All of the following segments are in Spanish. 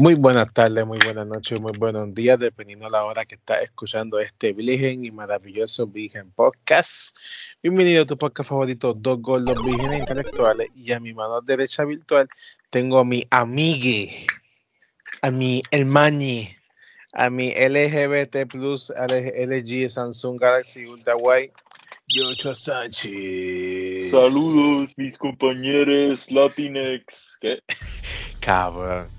Muy buenas tardes, muy buenas noches, muy buenos días, dependiendo de la hora que estás escuchando este Virgen y maravilloso Virgen Podcast. Bienvenido a tu podcast favorito, Dos Gordos Vírgenes Intelectuales. Y a mi mano derecha virtual tengo a mi amigue, a mi hermani, a mi LGBT Plus LG Samsung Galaxy Ultra White, Yocho Sánchez. Saludos, mis compañeros Latinex. ¿Qué? Cabrón.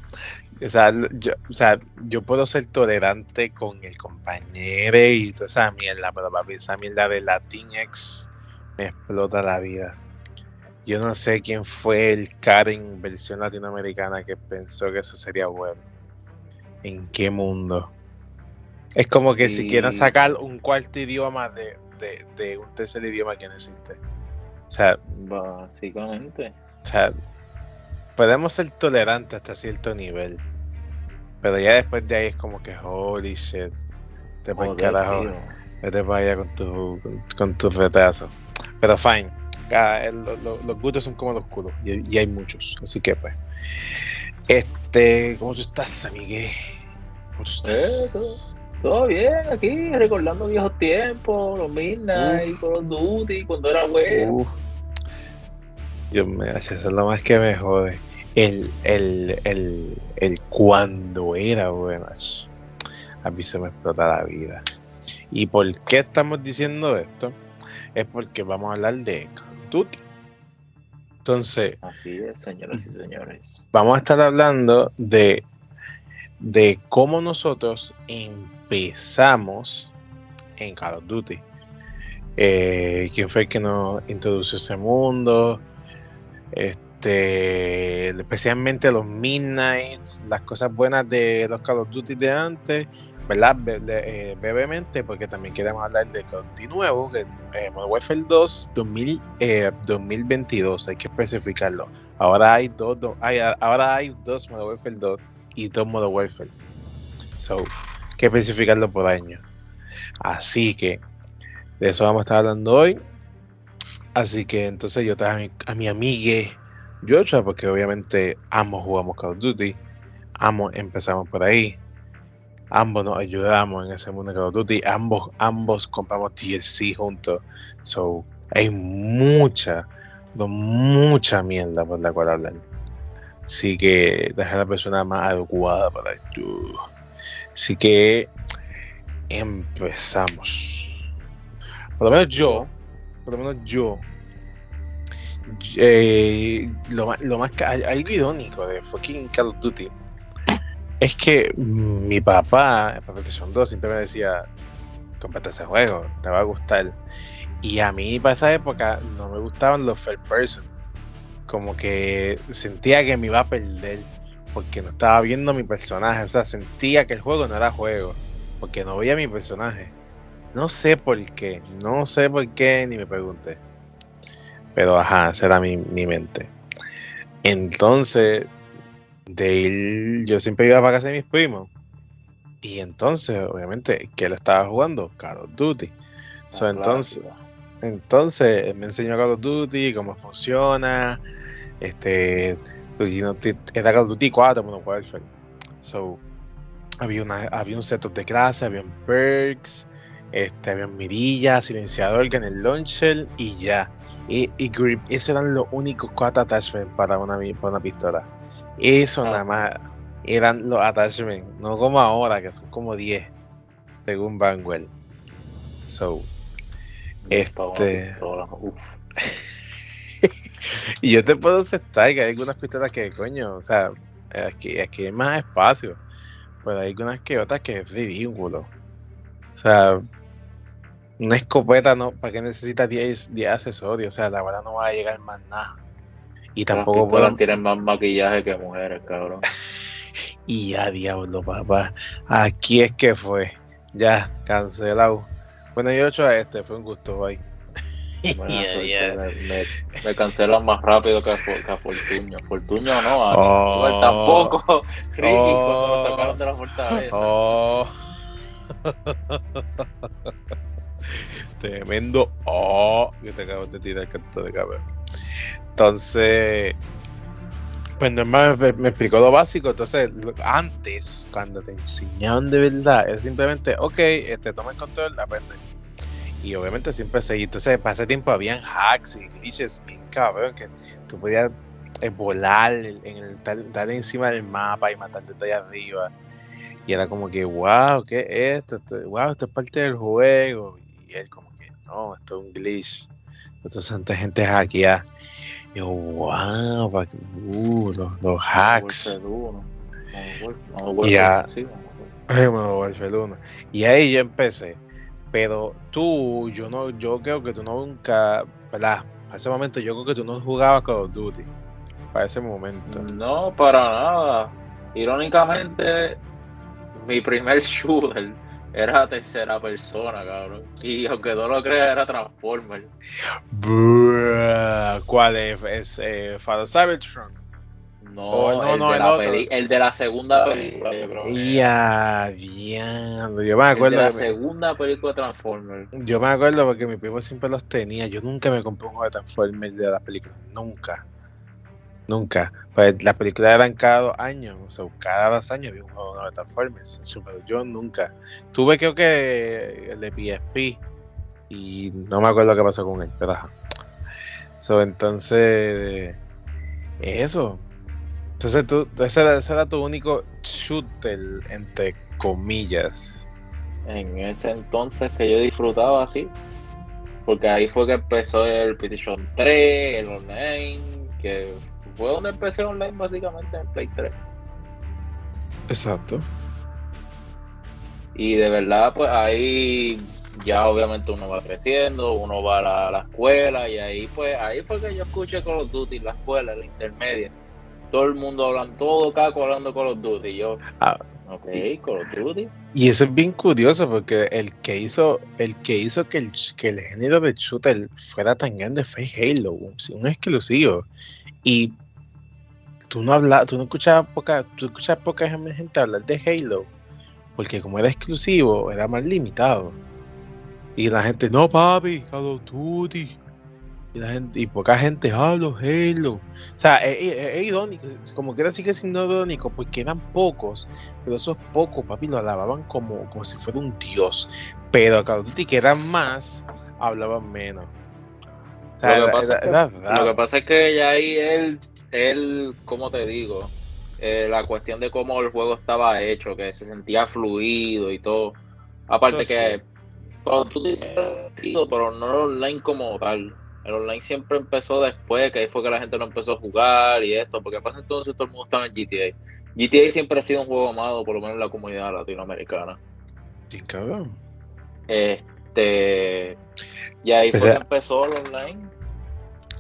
O sea, yo, o sea, yo puedo ser tolerante con el compañero y toda esa mierda, pero papi, esa mierda de Latinx me explota la vida. Yo no sé quién fue el Karen versión latinoamericana que pensó que eso sería bueno. ¿En qué mundo? Es como que si quieren sacar un cuarto idioma de, de, de un tercer idioma que no existe. O sea, básicamente. O sea, podemos ser tolerantes hasta cierto nivel. Pero ya después de ahí es como que, holy shit. Te pones carajo. Vete para allá con tu, con, retraso. Pero fine. los gustos son como los culos. Y, hay muchos. Así que pues. Este. ¿Cómo tú estás, amigue? ¿Cómo tú estás? Eh, todo, bien, aquí recordando viejos tiempos, los Midnight, Call of Duty, cuando era bueno. Dios mío, eso es lo más que me jode el, el, el, el cuando era bueno. A mí se me explota la vida. ¿Y por qué estamos diciendo esto? Es porque vamos a hablar de Call Entonces, así es, señoras y señores. Vamos a estar hablando de, de cómo nosotros empezamos en Call of Duty. Eh, quién fue el que nos introdujo ese mundo. Este, este, especialmente los Midnights, las cosas buenas de los Call of Duty de antes, ¿verdad? Eh, brevemente, porque también queremos hablar de Duty nuevo, que eh, Modern Warfare 2 2022, hay que especificarlo. Ahora hay dos, hay, ahora hay dos Modern Warfare 2 y dos Modern Warfare. So, hay que especificarlo por año. Así que de eso vamos a estar hablando hoy. Así que entonces yo traje a mi, a Yocha, porque obviamente ambos jugamos Call of Duty, ambos empezamos por ahí, ambos nos ayudamos en ese mundo de Call of Duty, ambos, ambos compramos DLC juntos. So, hay mucha, mucha mierda por la cual hablar. Así que deja la persona más adecuada para esto. Así que empezamos. Por lo menos yo, por lo menos yo eh, lo, lo más algo irónico de fucking Call of Duty es que mi papá en PlayStation 2 siempre me decía cómprate ese juego, te va a gustar y a mí para esa época no me gustaban los first person. Como que sentía que me iba a perder porque no estaba viendo mi personaje, o sea, sentía que el juego no era juego porque no veía mi personaje. No sé por qué, no sé por qué ni me pregunté pero ajá, esa era mi, mente. Entonces, de ir, yo siempre iba para casa de mis primos. Y entonces, obviamente, que él estaba jugando Call of Duty. So, entonces, entonces, me enseñó Call of Duty, cómo funciona. Este, pues, era Call of Duty 4, bueno, Warfare. So, había, una, había un setup de clase, había perks, este, había mirilla, silenciador, en el launcher y ya y, y grip. Esos eran los únicos cuatro attachments para una, para una pistola. Eso ah. nada más eran los attachments, no como ahora, que son como 10, según Vanguard. So, este. y yo te puedo aceptar que hay algunas pistolas que, coño, o sea, aquí, aquí hay más espacio. Pero hay algunas que otras que es ridículo. O sea, una escopeta, ¿no? ¿Para qué necesita 10, accesorios? O sea, la verdad no va a llegar más nada. Y tampoco pueden... tienen más maquillaje que mujeres, cabrón. y ya, diablo, papá. Aquí es que fue. Ya, cancelado. Bueno, yo he hecho a este, fue un gusto, bye. Me, me, cancelan más rápido que a, que a Fortuño. Fortuño no, a oh, tampoco. Ricky cuando lo oh. sacaron de la fortaleza. Oh. Tremendo oh que te acabas de tirar canto de cabeza. Entonces, Pues normal me, me, explicó lo básico, entonces antes, cuando te enseñaban de verdad, es simplemente, ok, este, toma el control, aprende. Y obviamente siempre seguí. Entonces, para ese tiempo habían hacks y glitches bien cabrón, que tú podías eh, volar en el dar, encima del mapa y matar desde allá arriba. Y era como que, wow, ¿qué es esto? Wow, esto es parte del juego. Y él como que, no, esto es un glitch. Esto son gente hackeada. Y yo, wow, uh, los, los hacks. Y ya, y ahí yo empecé. Pero tú, yo no, yo creo que tú nunca, ¿verdad? A ese momento yo creo que tú no jugabas Call of Duty. Para ese momento. No, para nada. Irónicamente, mi primer shooter era tercera persona, cabrón. Y aunque no lo creas, era Transformer. ¿Cuál es? ¿Es eh, Father Cybertron? No, no, el, no, de el, la el, de la segunda película, yo creo. Ya, bien. Yo me acuerdo. de la segunda película de Transformers. Yo me acuerdo porque mi primo siempre los tenía. Yo nunca me compré un juego de Transformers de la película. Nunca. Nunca. Pues las películas eran cada dos años. O sea, cada dos años había un juego de Transformers. Pero yo nunca. Tuve creo que el de PSP. Y no me acuerdo qué pasó con él. Pero So, entonces. Eso entonces tú, ese, era, tu único shooter, entre comillas. En ese entonces que yo disfrutaba así. Porque ahí fue que empezó el PlayStation 3, el online, que fue donde empecé online básicamente en Play 3. Exacto. Y de verdad, pues ahí ya obviamente uno va creciendo, uno va a la, escuela y ahí pues ahí fue que yo escuché Call of Duty, la escuela, la intermedia todo el mundo hablando, todo caco hablando Call of Duty. Y yo, ah, ok, Call of Duty. Y eso es bien curioso porque el que hizo, el que hizo que el, que el género de shooter fuera tan grande fue Halo, un exclusivo. Y tú no hablas, tú no escuchabas poca, tú escuchas poca gente hablar de Halo, porque como era exclusivo, era más limitado. Y la gente, no papi, Call of Duty, y, la gente, y poca gente habla Halo. O sea, es, irónico, como que era sigue siendo irónico, porque eran pocos, pero esos pocos, papi, lo alababan como, como si fuera un dios. Pero Call of Duty, que eran más, hablaban menos. lo, que pasa es que ya ahí él, él, ¿cómo te digo? Eh, la cuestión de cómo el juego estaba hecho, que se sentía fluido y todo. Aparte que Call of Duty pero no online como tal. El online siempre empezó después, que ahí fue que la gente lo empezó a jugar y esto, porque pasa entonces todo el mundo estaba en GTA. GTA siempre ha sido un juego amado, por lo menos en la comunidad latinoamericana. Sí, cabrón. Este. Y ahí fue que empezó el online.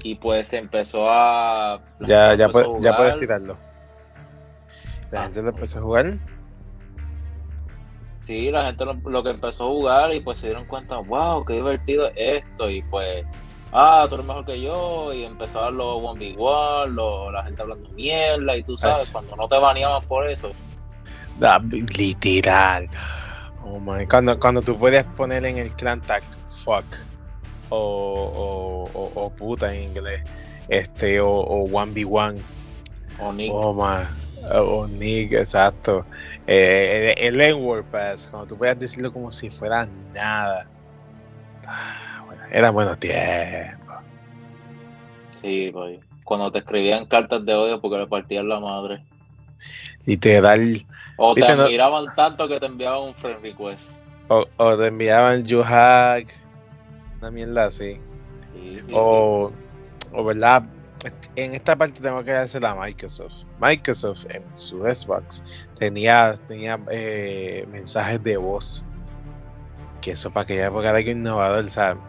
Y pues se empezó a. Ya, ya, ya puedes tirarlo. La ah, gente lo empezó a jugar. Sí, la gente lo, lo, que empezó a jugar y pues se dieron cuenta, wow, qué divertido es esto. Y pues ah, tú eres mejor que yo, y empezaban los one igual, la gente hablando mierda, y tú sabes, cuando no te baneaban por eso. literal. Oh my. Cuando, cuando tú puedes poner en el clan tag fuck o, o, o, puta en inglés, este, o, o 1v1. O Nick. Oh. O Nick, exacto. Eh, el, el N-word pass, cuando tú puedes decirlo como si fuera nada. Era buenos tiempos. Sí, pues. Cuando te escribían cartas de odio porque le partían la madre. Y te dan. O te admiraban tanto que te enviaban un friend request. O, o te enviaban you hack. Una mierda así. Sí, sí, o, o, ¿verdad? En esta parte tengo que darse a Microsoft. Microsoft en su Xbox tenía, tenía eh, mensajes de voz. Que eso para aquella época era algo innovador, ¿sabes?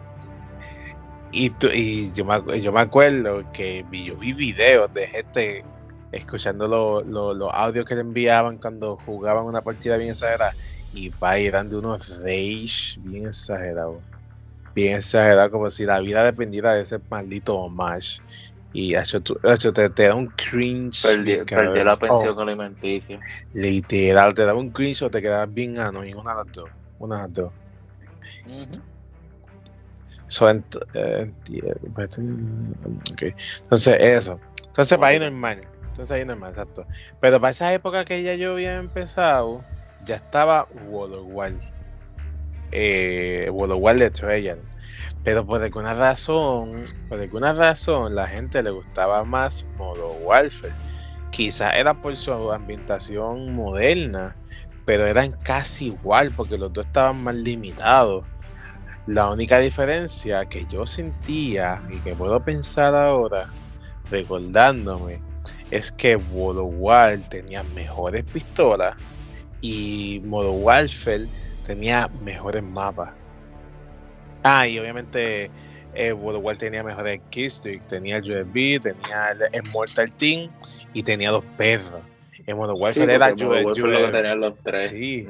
Y, y yo, me, yo me acuerdo que yo vi videos de gente escuchando los audios que le enviaban cuando jugaban una partida bien exagerada y va eran de unos rage bien exagerados. Bien exagerado, como si la vida dependiera de ese maldito match. Y hecho, te, te, da un cringe. Perdí, la pensión oh, alimenticia. Literal, te da un cringe o te quedas bien anónimo. Una de las dos. Una de las dos. So, eh, okay. Entonces, eso. Entonces, para ir normal. Entonces ahí no es más exacto. Pero para esa época que ya yo había empezado, ya estaba World of. Eh, World of Trail. Pero por alguna razón, por alguna razón, la gente le gustaba más Modo Warfare. Quizás era por su ambientación moderna, pero eran casi igual porque los dos estaban más limitados. La única diferencia que yo sentía y que puedo pensar ahora, recordándome, es que World of tenía mejores pistolas y Modo Warfare tenía mejores mapas. Ah, y obviamente eh, World of War tenía mejores keystricks, tenía el USB, tenía el, Mortal Team y tenía los perros. En Modo Warfare era USB. los tres. Sí.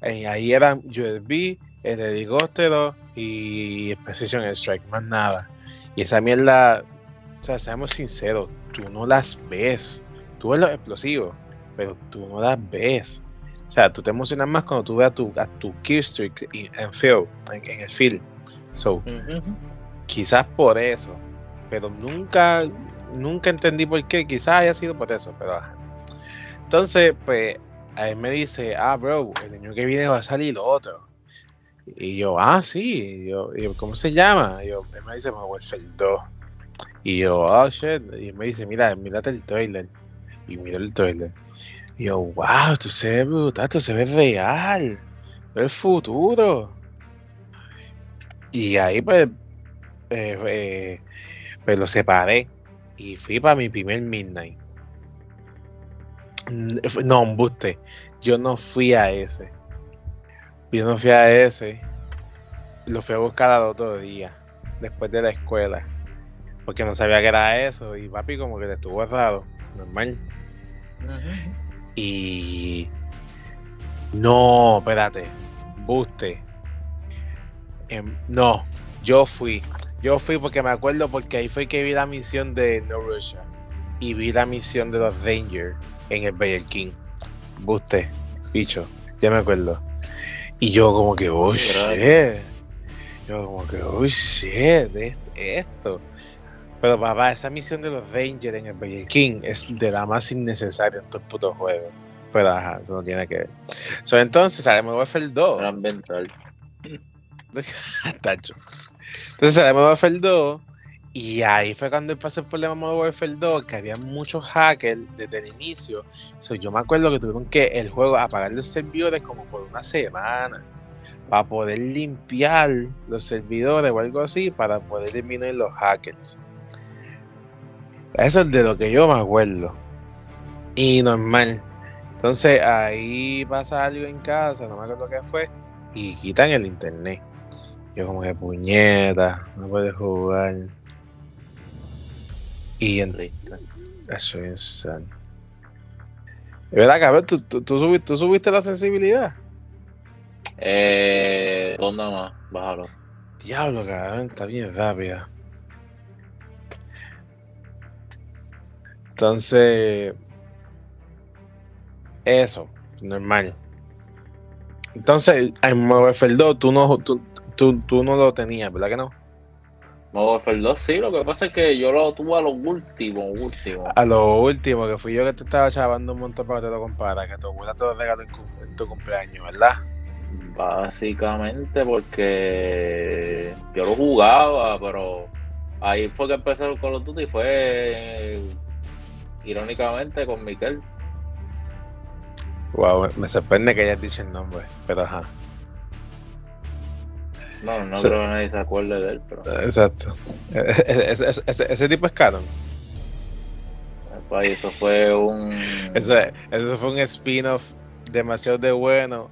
ahí eran USB, el helicóptero y Precision Strike, más nada. Y esa mierda, o sea, seamos sinceros, tú no las ves. Tú ves los explosivos, pero tú no las ves. O sea, tú te emocionas más cuando tú ves a tu, a tu en field, en, el field. So, quizás por eso. Pero nunca, nunca entendí por qué. Quizás haya sido por eso, pero Entonces, pues, a él me dice, ah, bro, el año que viene va a salir otro. Y yo, ah, sí. Y yo, ¿cómo se llama? Y yo, él me dice, Warfare 2. Y yo, oh shit. Y me dice, mira, mírate el trailer. Y miro el trailer. Y yo, wow, esto se ve brutal, esto se ve real. El futuro. Y ahí pues, eh, eh, pues lo separé. Y fui para mi primer Midnight. No, un buste. Yo no fui a ese. Yo no fui a ese. Lo fui a buscar al otro día. Después de la escuela. Porque no sabía que era eso. Y papi como que le estuvo raro. Normal. Y. No, espérate. Buste. Em, no, yo fui. Yo fui porque me acuerdo porque ahí fue que vi la misión de No Russia. Y vi la misión de los Rangers en el Bayer King. Buste, bicho, ya me acuerdo. Y yo como que, oh shit. Yo como que, oh shit, esto. Pero papá, esa misión de los Rangers en el Burger King es de la más innecesaria en todo el puto juego. Pero ajá, eso no tiene que ver. So, entonces salimos de Warfare 2. Tacho. Entonces salimos de Warfare 2. Y ahí fue cuando pasó el problema de Warfare 2, que había muchos hackers desde el inicio. So, yo me acuerdo que tuvieron que el juego apagar los servidores como por una semana para poder limpiar los servidores o algo así para poder eliminar los hackers. Eso es de lo que yo me acuerdo. Y normal. Entonces ahí pasa algo en casa, no me acuerdo qué fue, y quitan el internet. Yo como que puñeta, no puedes jugar. Y en... Eso es insano. ¿Verdad, cabrón? ¿Tú, tú, subiste, subiste la sensibilidad? Eh, ¿Dónde más? Bájalo. Diablo, cabrón, está bien rápida. Entonces, eso, normal. Entonces, en Warfare 2 tú no, tú, tú, no lo tenías, ¿verdad que no? Warfare 2 sí, lo que pasa es que yo lo tuve a lo último, último. A lo último, que fui yo que te estaba chavando un montón para que te lo compara, que tu abuela te lo regaló en, tu cumpleaños, ¿verdad? Básicamente porque yo lo jugaba, pero ahí fue que empecé Call of Duty y fue irónicamente con Miquel. Wow, me sorprende que hayas dicho el nombre, pero ajá. No, no creo que nadie se acuerde de él, pero. Exacto. Ese, tipo es canon. Pues eso fue un. Eso, eso fue un spin-off demasiado de bueno.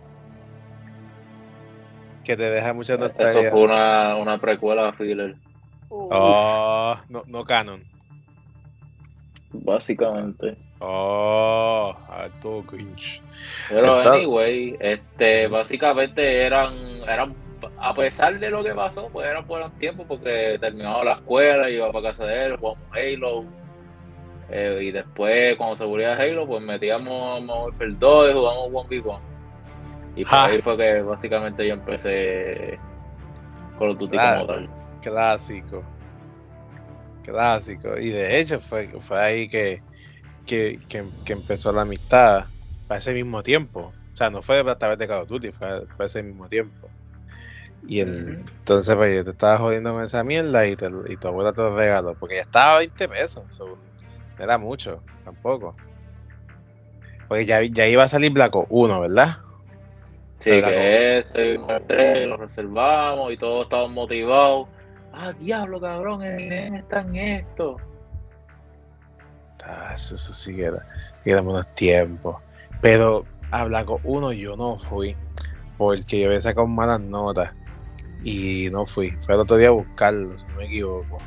Que te deja mucha nostalgia. Eso fue una, una precuela a Filler. Oh, no, no canon. Básicamente. Oh, alto cringe. Pero anyway, este, básicamente eran, eran, a pesar de lo que pasó, pues eran buenos tiempos porque terminaba la escuela, iba para casa de él, jugamos Halo. Eh, y después, cuando se volvía Halo, pues metíamos Warfare 2 y jugamos 1v1. Y por ahí fue que básicamente yo empecé con los Duty como tal. Clásico clásico. Y de hecho fue, fue ahí que, que, empezó la amistad para ese mismo tiempo. O sea, no fue a través de Call of Duty, fue, fue ese mismo tiempo. Y entonces pues yo te estaba jodiendo con esa mierda y, te, y tu abuela te lo regaló. Porque ya estaba a 20 pesos. no era mucho, tampoco. Porque ya, ya iba a salir Black 1, ¿verdad? Sí, que ese, lo reservamos y todos estaban motivados. Ah, diablo, cabrón, el está en esto. Ah, eso, sí que era, era buenos tiempos. Pero a Black 1 yo no fui. Porque yo había sacado malas notas y no fui. Fue el otro día a buscarlo, si no me equivoco.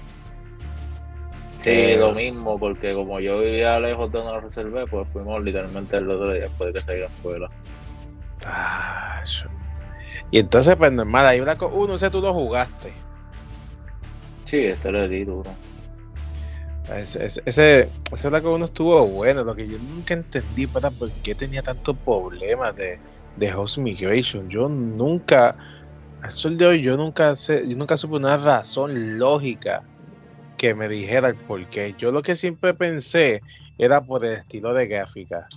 Sí, eh, lo mismo, porque como yo vivía lejos de donde lo reservé, pues fuimos literalmente el otro día después de que salí a la escuela. y entonces, pues normal, ahí una uno, sé tú lo jugaste. Sí, ese le di duro. Ese, ese, ese, ese uno estuvo bueno, lo que yo nunca entendí para por qué tenía tantos problemas de, de host migration. Yo nunca, al sol de hoy yo nunca sé, yo nunca supe una razón lógica que me dijera el por qué. Yo lo que siempre pensé era por el estilo de gráfica,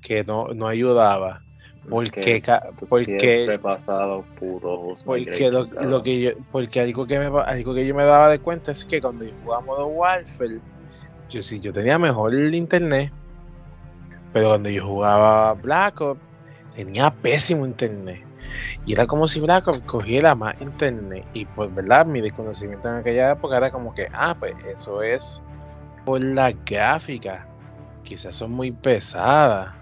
que no, no ayudaba. Porque, porque, pasado puro porque lo, lo, que yo, porque algo que me algo que yo me daba de cuenta es que cuando yo jugaba modo Warfare yo sí yo tenía mejor el internet pero cuando yo jugaba Black Ops tenía pésimo internet y era como si Black cogiera más internet. Y pues, ¿verdad? Mi desconocimiento en aquella época era como que, ah, pues eso es por la gráfica. Quizás son muy pesadas.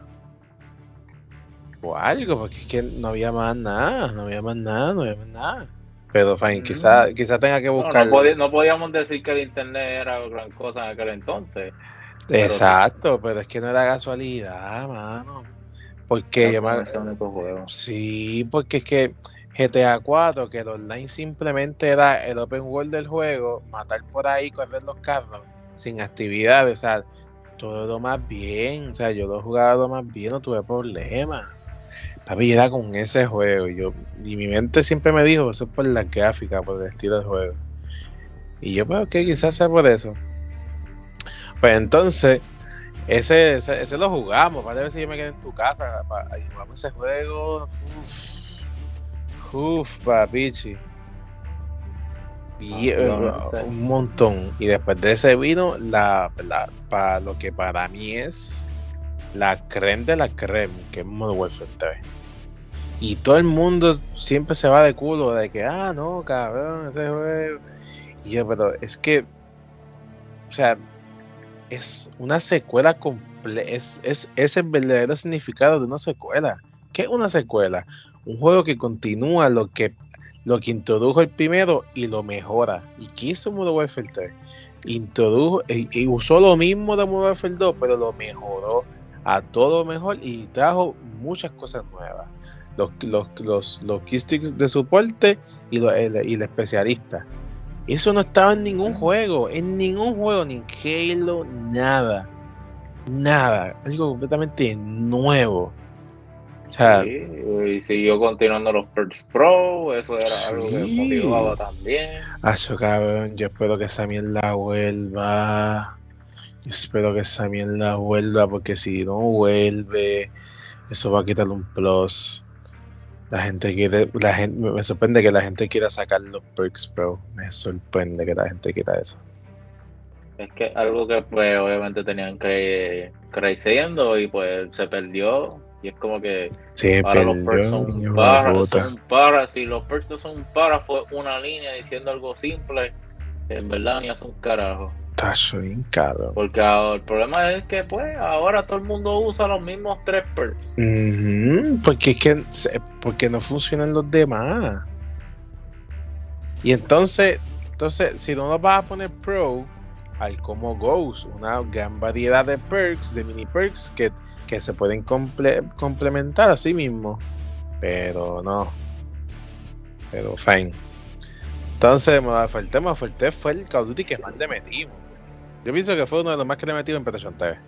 O algo, porque es que no había más nada, no había más nada, no había más nada. Pero, fine, quizás mm. quizá tenga que buscar. No, podíamos decir que el internet era gran cosa en aquel entonces. Exacto, pero es que no era casualidad, mano. Porque yo Sí, porque es que GTA 4, que el online simplemente era el open world del juego, matar por ahí, correr los carros, sin actividades, o sea, todo lo más bien, o sea, yo lo jugaba lo más bien, no tuve problemas. Papi, era con ese juego, y yo, y mi mente siempre me dijo, eso es por la gráfica, por el estilo del juego. Y yo, pues, que quizás sea por eso. Pues entonces, ese, ese, lo jugamos, para ver si yo me quedé en tu casa. y jugamos ese juego. Uff, uff, papichi. un montón. Y después de ese vino, la, para lo que para mí es la creme de la creme, que es Modern Warfare 3. Y todo el mundo siempre se va de culo de que, ah, no, cabrón, ese juego. Y yo, pero es que, o sea, es una secuela completa. Es, es, el verdadero significado de una secuela. ¿Qué es una secuela? Un juego que continúa lo que, lo que introdujo el primero y lo mejora. ¿Y qué hizo Modern Warfare 3? Introdujo y, usó lo mismo de Modern Warfare 2, pero lo mejoró a todo mejor y trajo muchas cosas nuevas. Los, los, los, los keysticks de soporte y, el, y el especialista eso no estaba en ningún juego, en ningún juego, ni en Halo, nada. Nada, algo completamente nuevo. O sea, sí, y siguió continuando los Perks Pro, eso era algo que motivaba también. Acho, cabrón, yo espero que esa mierda vuelva. Yo espero que esa mierda vuelva, porque si no vuelve, eso va a quitarle un plus. La gente quiere, la gente, me sorprende que la gente quiera sacar los perks pro. Me sorprende que la gente quiera eso. Es que algo que pues obviamente tenían que creciendo y pues se perdió. Y es como que ahora los perks son para, son para. Si los perks no son para, fue una línea diciendo algo simple. En verdad ni hace un carajo. Porque el problema es que, pues, ahora todo el mundo usa los mismos tres perks. Porque es que porque no funcionan los demás. Y entonces, entonces, si no lo vas a poner pro, hay como Ghost, una gran variedad de perks, de mini perks que, se pueden complementar a sí mismo. Pero no. Pero fine. Entonces, me falté, me falté fue el Call of Duty que más le metimos. Yo pienso que fue uno de los más que le metido en PlayStation TV.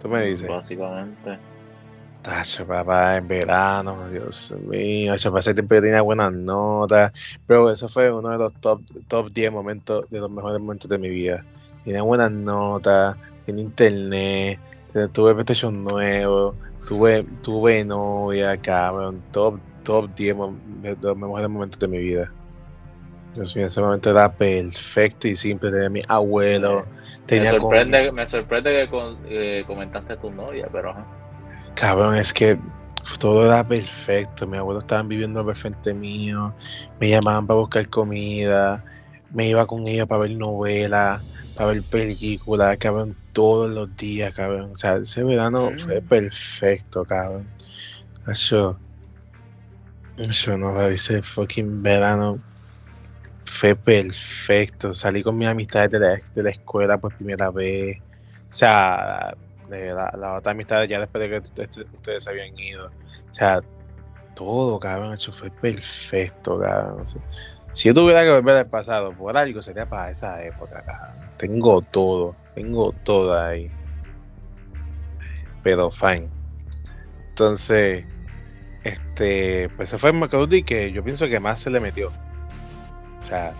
Tú me dices. Básicamente. Tacho, papá, en verano, Dios mío. Para ese tiempo yo tenía buenas notas. Pero eso fue uno de los top, top 10 momentos, de los mejores momentos de mi vida. Tenía buenas notas, en internet, tuve PlayStation nuevo, tuve, tuve novia, cabrón, top, top 10 de los mejores momentos de mi vida. Dios mío, ese momento era perfecto y simple. Tenía mi abuelo. Tenía me, sorprende, me sorprende que eh, comentaste tu novia, pero. Cabrón, es que todo era perfecto. Mi abuelo estaba viviendo al frente mío. Me llamaban para buscar comida. Me iba con ella para ver novelas, para ver películas, cabrón, todos los días, cabrón. O sea, ese verano fue mm. perfecto, cabrón. Eso. Eso no, ese fucking verano fue perfecto. Salí con mis amistades de la, de la escuela por primera vez. O sea, de la, la otra amistad ya después de que este, ustedes habían ido. O sea, todo, cabrón, eso fue perfecto, cabrón. si yo tuviera que volver al pasado por algo, sería para esa época, cabrón. Tengo todo, tengo todo ahí. Pero fine. Entonces, este, pues se fue McCaudy que yo pienso que más se le metió. O sea,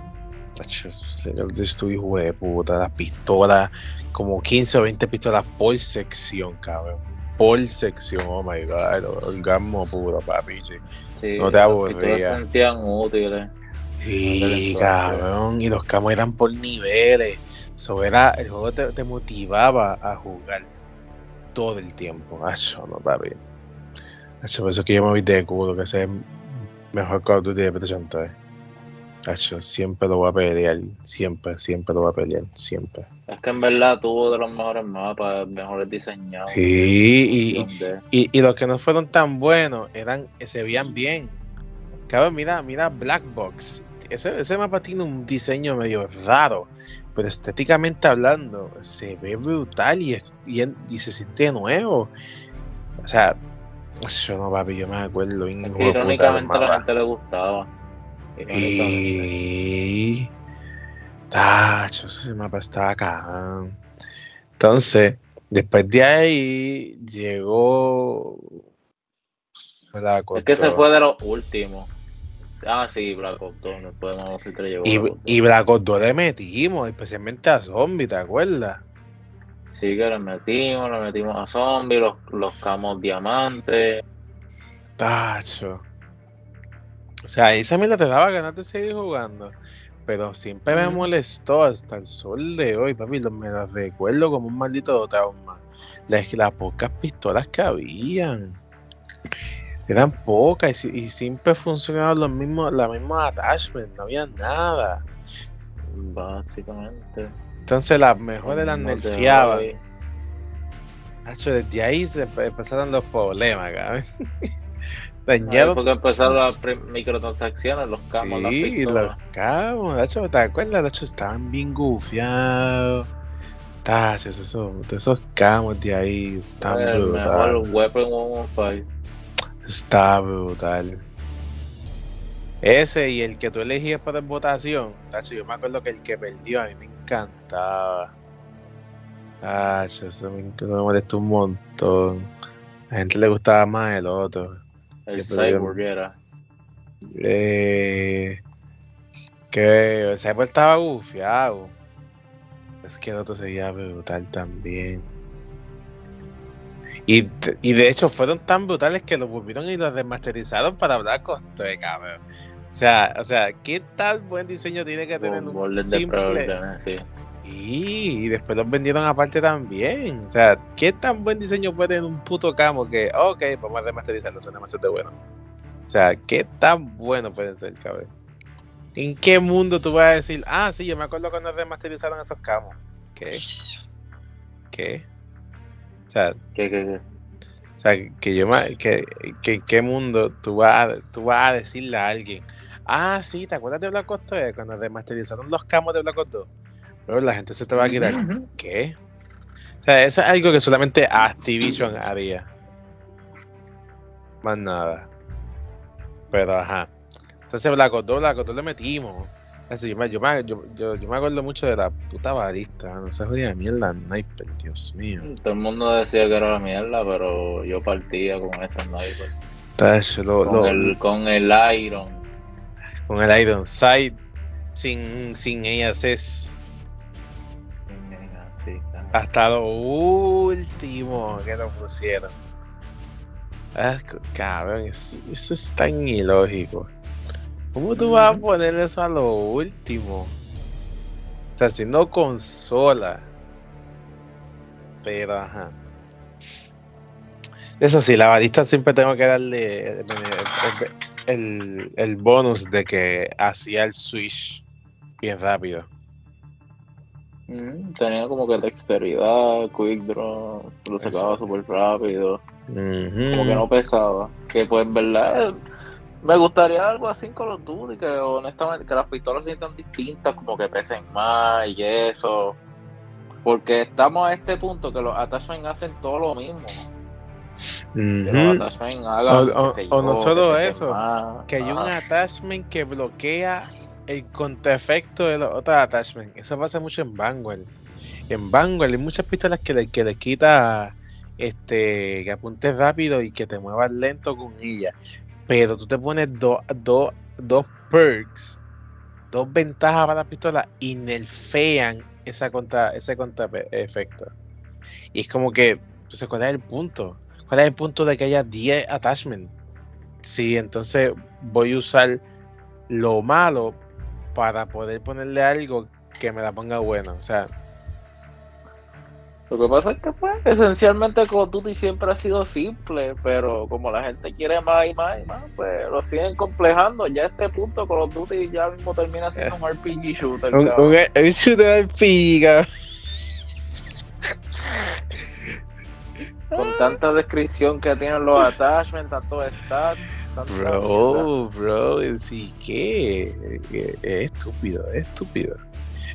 señor de tu hijo de puta, las pistolas, como 15 o 20 pistolas por sección, cabrón. Por sección, oh my god, orgasmo puro, papi. Sí, no te aburrías. se sentían útiles. Sí, cabrón, y los camos eran por niveles. So, el juego te, motivaba a jugar todo el tiempo. Acho, no, papi. Acho, por eso es que yo me vi de culo, que ese es mejor Call of Duty de PlayStation 3 siempre lo voy a pelear, siempre, siempre lo voy a pelear, siempre. Es que en verdad tuvo de los mejores mapas, mejores diseñados. Sí, y, y, los que no fueron tan buenos eran, se veían bien. Cabrón, mira, mira Black Box. Ese, ese mapa tiene un diseño medio raro, pero estéticamente hablando, se ve brutal y, y, se siente nuevo. O sea, yo no, papi, yo me acuerdo. irónicamente a la gente le gustaba. Y. Tacho, ese mapa está acá. Entonces, después de ahí llegó. es que se fue de los últimos. Ah, sí, Black Ops 2. Después no llegó y, Black Ops 2 le metimos, especialmente a Zombie, ¿te acuerdas? Sí, que le metimos, le metimos a Zombie, los, los camos diamantes. Tacho. O sea, esa mierda te daba ganas de seguir jugando. Pero siempre me molestó hasta el sol de hoy, papi. Me las recuerdo como un maldito trauma. Las, las pocas pistolas que habían. Eran pocas y, siempre funcionaban los mismos, la misma attachment, no había nada. Básicamente. Entonces las mejores las nerfeaban. desde ahí se empezaron los problemas, cabrón. Dañaron. porque empezaron las microtransacciones, los camos. Sí, los camos. De hecho, ¿te acuerdas? De hecho, estaban bien gufiados. Tachos, esos, esos camos de ahí están el Mejor weapon 115. Está brutal. Ese y el que tú elegías para votación. Tacho, yo me acuerdo que el que perdió a mí me encantaba. Tacho, eso me, me molestó un montón. A la gente le gustaba más el otro. El Cyborg era. Eh, que el Cyborg estaba gufiado. Es que el otro sería brutal también. Y, y, de hecho fueron tan brutales que lo volvieron y lo remasterizaron para hablar costo de cabrón. O sea, o sea, ¿qué tal buen diseño tiene que tener un, simple? sí. Y, después los vendieron aparte también. O sea, ¿qué tan buen diseño puede tener un puto camo que, ok, vamos a remasterizarlo, suena demasiado bueno? O sea, ¿qué tan bueno pueden ser, cabrón? ¿En qué mundo tú vas a decir, ah, sí, yo me acuerdo cuando remasterizaron esos camos? ¿Qué? ¿Qué? O sea, ¿qué, qué, qué? O sea, que yo que, que en qué mundo tú vas, a, tú vas a decirle a alguien, ah, sí, ¿te acuerdas de Black Ops 2 cuando remasterizaron los camos de Black Ops 2? Pero la gente se te va a quitar. ¿Qué? O sea, eso es algo que solamente Activision haría. Más nada. Pero ajá. Entonces Black Ops 2, Black Ops 2 le metimos. Así, yo, me, yo, yo, yo, me acuerdo mucho de la puta barista, no sé jodida mierda sniper, Dios mío. Todo el mundo decía que era la mierda, pero yo partía con esa sniper. con, el, con el Iron. Con el Iron Sight, sin, sin ellas es Hasta lo último que nos pusieron. Ah, cabrón, eso, es tan ilógico. ¿Cómo tú vas a poner eso a lo último? Está haciendo consola. Pero, ajá. Eso sí, la balista siempre tengo que darle el, el, bonus de que hacía el switch bien rápido. Tenía como que dexteridad, quick draw, lo sacaba súper rápido. Como que no pesaba. Que pues en verdad me gustaría algo así con los Duty, que honestamente que las pistolas sean tan distintas, como que pesen más y eso. Porque estamos a este punto que los attachments hacen todo lo mismo o, no solo eso, que hay un attachment que bloquea el contraefecto de los otros attachments. Eso pasa mucho en Vanguard. En Vanguard hay muchas pistolas que le, que le quita este que apuntes rápido y que te muevas lento con ella. Pero tú te pones dos dos perks, dos ventajas para la pistola y nerfean esa contra, ese contraefecto. Y es como que, pues, ¿cuál es el punto? ¿Cuál es el punto de que haya 10 attachments? Sí, entonces voy a usar lo malo para poder ponerle algo que me la ponga bueno. O sea. Lo que pasa es que, pues, esencialmente Call of Duty siempre ha sido simple, pero como la gente quiere más y más y más, pues lo siguen complejando. Ya a este punto Call of Duty ya mismo termina siendo un RPG shooter. Un, un, un shooter RPG, Con tanta descripción que tienen los attachments, tantos stats. Bro, bro, sí que es estúpido, es estúpido.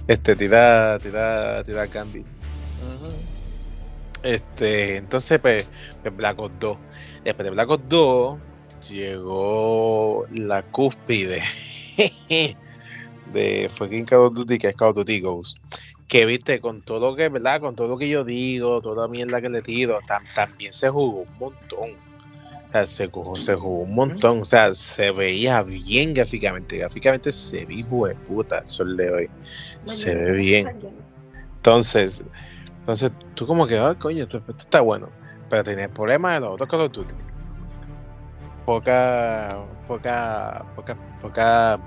Este, tira, tira, tira Candy. Este, entonces, pues, pues, Black Ops 2. Después de Black Ops 2 llegó la cúspide de fucking Call of Duty, que es Call of Duty Ghost que viste, con todo lo que, ¿verdad? Con todo lo que yo digo, toda la mierda que le tiro, también se jugó un montón. O sea, se jugó, se jugó un montón. O sea, se veía bien gráficamente. Gráficamente se ve hijo de puta el sol de hoy. Se ve bien. Entonces, entonces tú como que, ah, coño, esto, está bueno. Pero tenía el problema de los otros Call of Duty. Poca, poca, poca, poca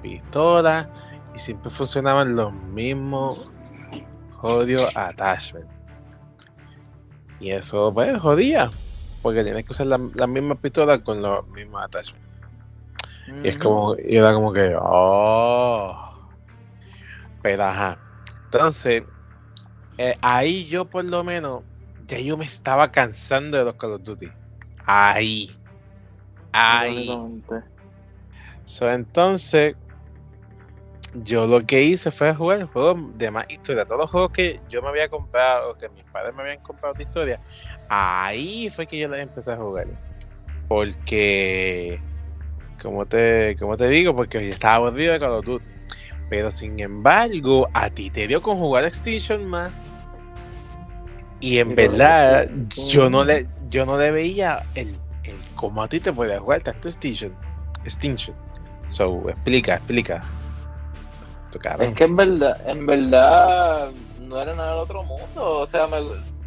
pistola y siempre funcionaban los mismos Jodio attachment. Y eso, pues, jodía. Porque tienes que usar la, la misma pistola con los mismos attachments. Y es como, y era como que, oh. Pero ajá. Entonces, eh, ahí yo por lo menos, ya yo me estaba cansando de los Call of Duty. Ahí. Ahí. So, entonces, yo lo que hice fue jugar juegos de más historia. Todos los juegos que yo me había comprado, que mis padres me habían comprado de historia, ahí fue que yo les empecé a jugar. Porque, como te, como te digo, porque yo estaba aburrido de Call of Duty. Pero sin embargo, a ti te dio con jugar Extinction más. Y en verdad, yo no le, yo no le veía el, el cómo a ti te podía jugar tanto Extinction. Extinction. So, explica, explica. Es que en verdad, en verdad no era nada del otro mundo. O sea,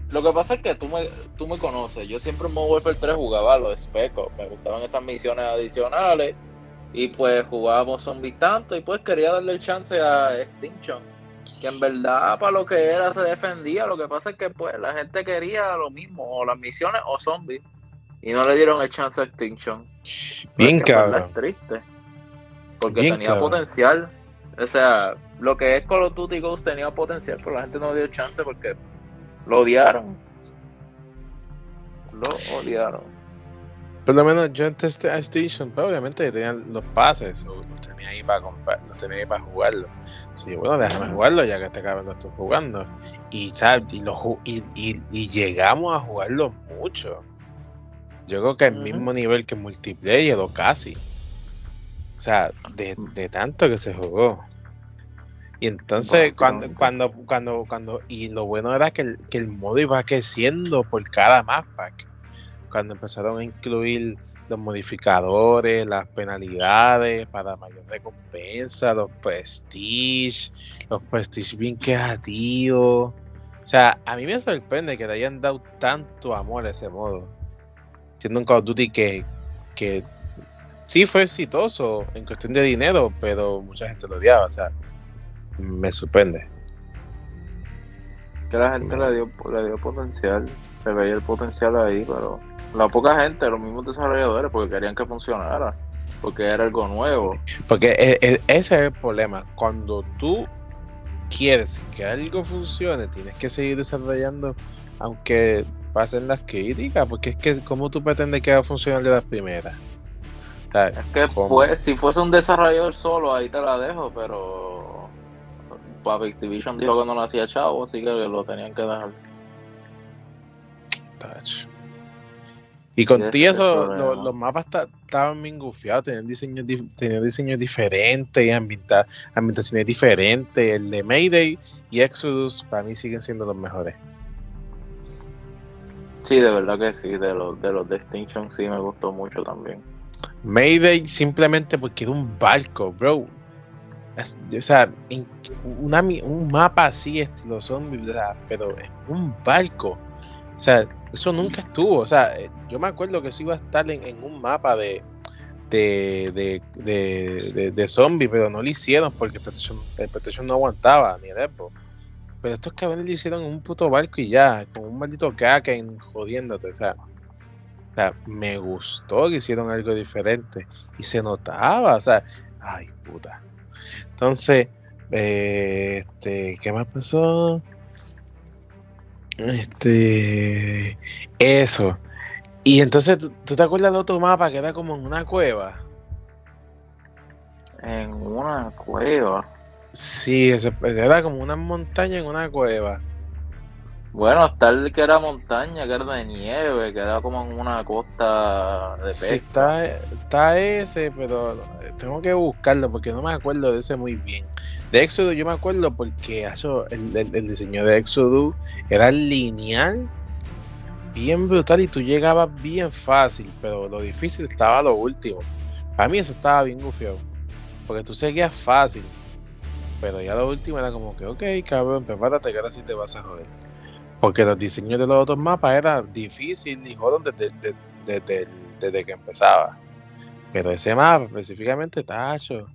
lo que pasa es que tú me, tú me conoces. Yo siempre en Modern Warfare 3 jugaba a los especos. Me gustaban esas misiones adicionales. Y pues jugábamos zombies tanto. Y pues quería darle el chance a Extinction. Que en verdad para lo que era se defendía. Lo que pasa es que pues la gente quería lo mismo. O las misiones o zombies. Y no le dieron el chance a Extinction. Bien cabrón. Es triste. Porque tenía potencial. O sea, lo que es Call of Duty Ghost tenía potencial, pero la gente no dio chance porque lo odiaron. Lo odiaron. Por lo menos yo en a Station, pero obviamente tenía los pases, o los tenía ahí para comprar, los tenía ahí para jugarlo. Sí, bueno, déjame jugarlo ya que este cabrón lo estoy jugando. Y, tal, y, lo, y, y, llegamos a jugarlo mucho. Yo creo que al mismo nivel que multiplayer o casi. O sea, de, de tanto que se jugó. Y entonces, cuando, cuando, cuando, cuando, y lo bueno era que el, que el modo iba creciendo por cada mapa. Cuando empezaron a incluir los modificadores, las penalidades para mayor recompensa, los prestige, los prestige bien creativos. O sea, a mí me sorprende que le hayan dado tanto amor a ese modo. Siendo un Call of Duty que, que sí fue exitoso en cuestión de dinero, pero mucha gente lo odiaba. O sea, me sorprende. Que la gente le dio, le dio potencial, se veía el potencial ahí, pero la poca gente, los mismos desarrolladores, porque querían que funcionara, porque era algo nuevo. Porque e, e, ese es el problema. Cuando tú quieres que algo funcione, tienes que seguir desarrollando, aunque pasen las críticas, porque es que, ¿cómo tú pretendes que va a funcionar de las primeras? Es que pues, si fuese un desarrollador solo, ahí te la dejo, pero Papi Activision dijo que no lo hacía chavo, así que lo tenían que dejar. Touch. Y contigo eso, los mapas estaban bien gufiados, tenían diseños, tenían diseños diferentes y ambientaciones diferentes. El de Mayday y Exodus para mí siguen siendo los mejores. Sí, de verdad que sí, de los de los Distinction sí me gustó mucho también. Mayday simplemente porque era un barco, bro. o sea, un mapa así estilo zombie, pero es un barco. O sea, eso nunca estuvo. O sea, eh, yo me acuerdo que eso iba a estar en, un mapa de, de, de, de, zombie, pero no lo hicieron porque el PlayStation, no aguantaba ni el Xbox. Pero estos cabrones lo hicieron en un puto barco y ya, con un maldito en jodiéndote, o sea. O sea, me gustó que hicieron algo diferente y se notaba, o sea, ay puta. Entonces, eh, este, ¿qué más pasó? Este. Eso. Y entonces, ¿tú, te acuerdas de otro mapa que era como en una cueva? En una cueva. Sí, era como una montaña en una cueva. Bueno, está el que era montaña, que era de nieve, que era como en una costa de pesca. Sí, está, está ese, pero tengo que buscarlo porque no me acuerdo de ese muy bien. De Exodus yo me acuerdo porque el, el, diseño de Exodus era lineal, bien brutal y tú llegabas bien fácil, pero lo difícil estaba lo último. Para mí eso estaba bien gufiado, porque tú seguías fácil, pero ya lo último era como que, ok, cabrón, prepárate que ahora sí te vas a joder. Porque los diseños de los otros mapas eran difíciles y jodón desde, desde, que empezaba. Pero ese mapa específicamente, tacho,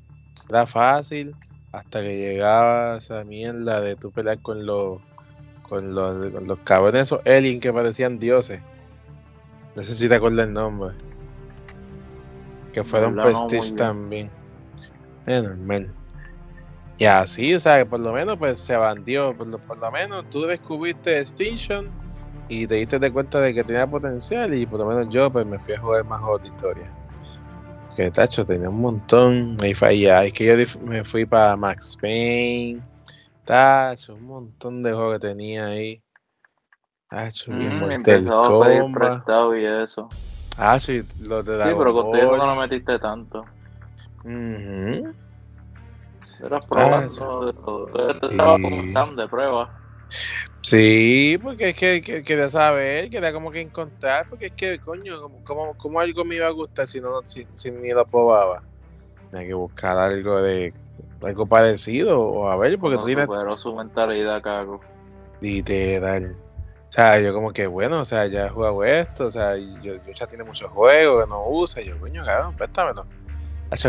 era fácil hasta que llegaba esa mierda de tu pelear con los con los, con los cabrones esos aliens que parecían dioses. No sé si te acuerdas el nombre. Que fueron Prestige también. Es normal. Y así, o sea, por lo menos pues se bandió, por lo, por lo menos tú descubriste Extinction y te diste de cuenta de que tenía potencial y por lo menos yo pues me fui a jugar más juegos de historia. Que tacho, tenía un montón, ahí falla, es que yo me fui para Max Payne, tacho, un montón de juegos que tenía ahí. Tacho, bien mm, prestado y eso. Ah, sí, lo de Sí, pero contigo no lo metiste tanto. Uh era prueba, ah, de prueba. Sí, porque es que, quería saber, quería como que encontrar, porque es que, coño, como, como algo me iba a gustar si no si, ni lo probaba. Tenía que buscar algo de algo parecido o a ver, porque no tú tienes. su mentalidad, cago. Literal. O sea, yo como que, bueno, o sea, ya he jugado esto, o sea, yo, ya tiene muchos juegos que no usa, y yo, coño, cabrón, préstamelo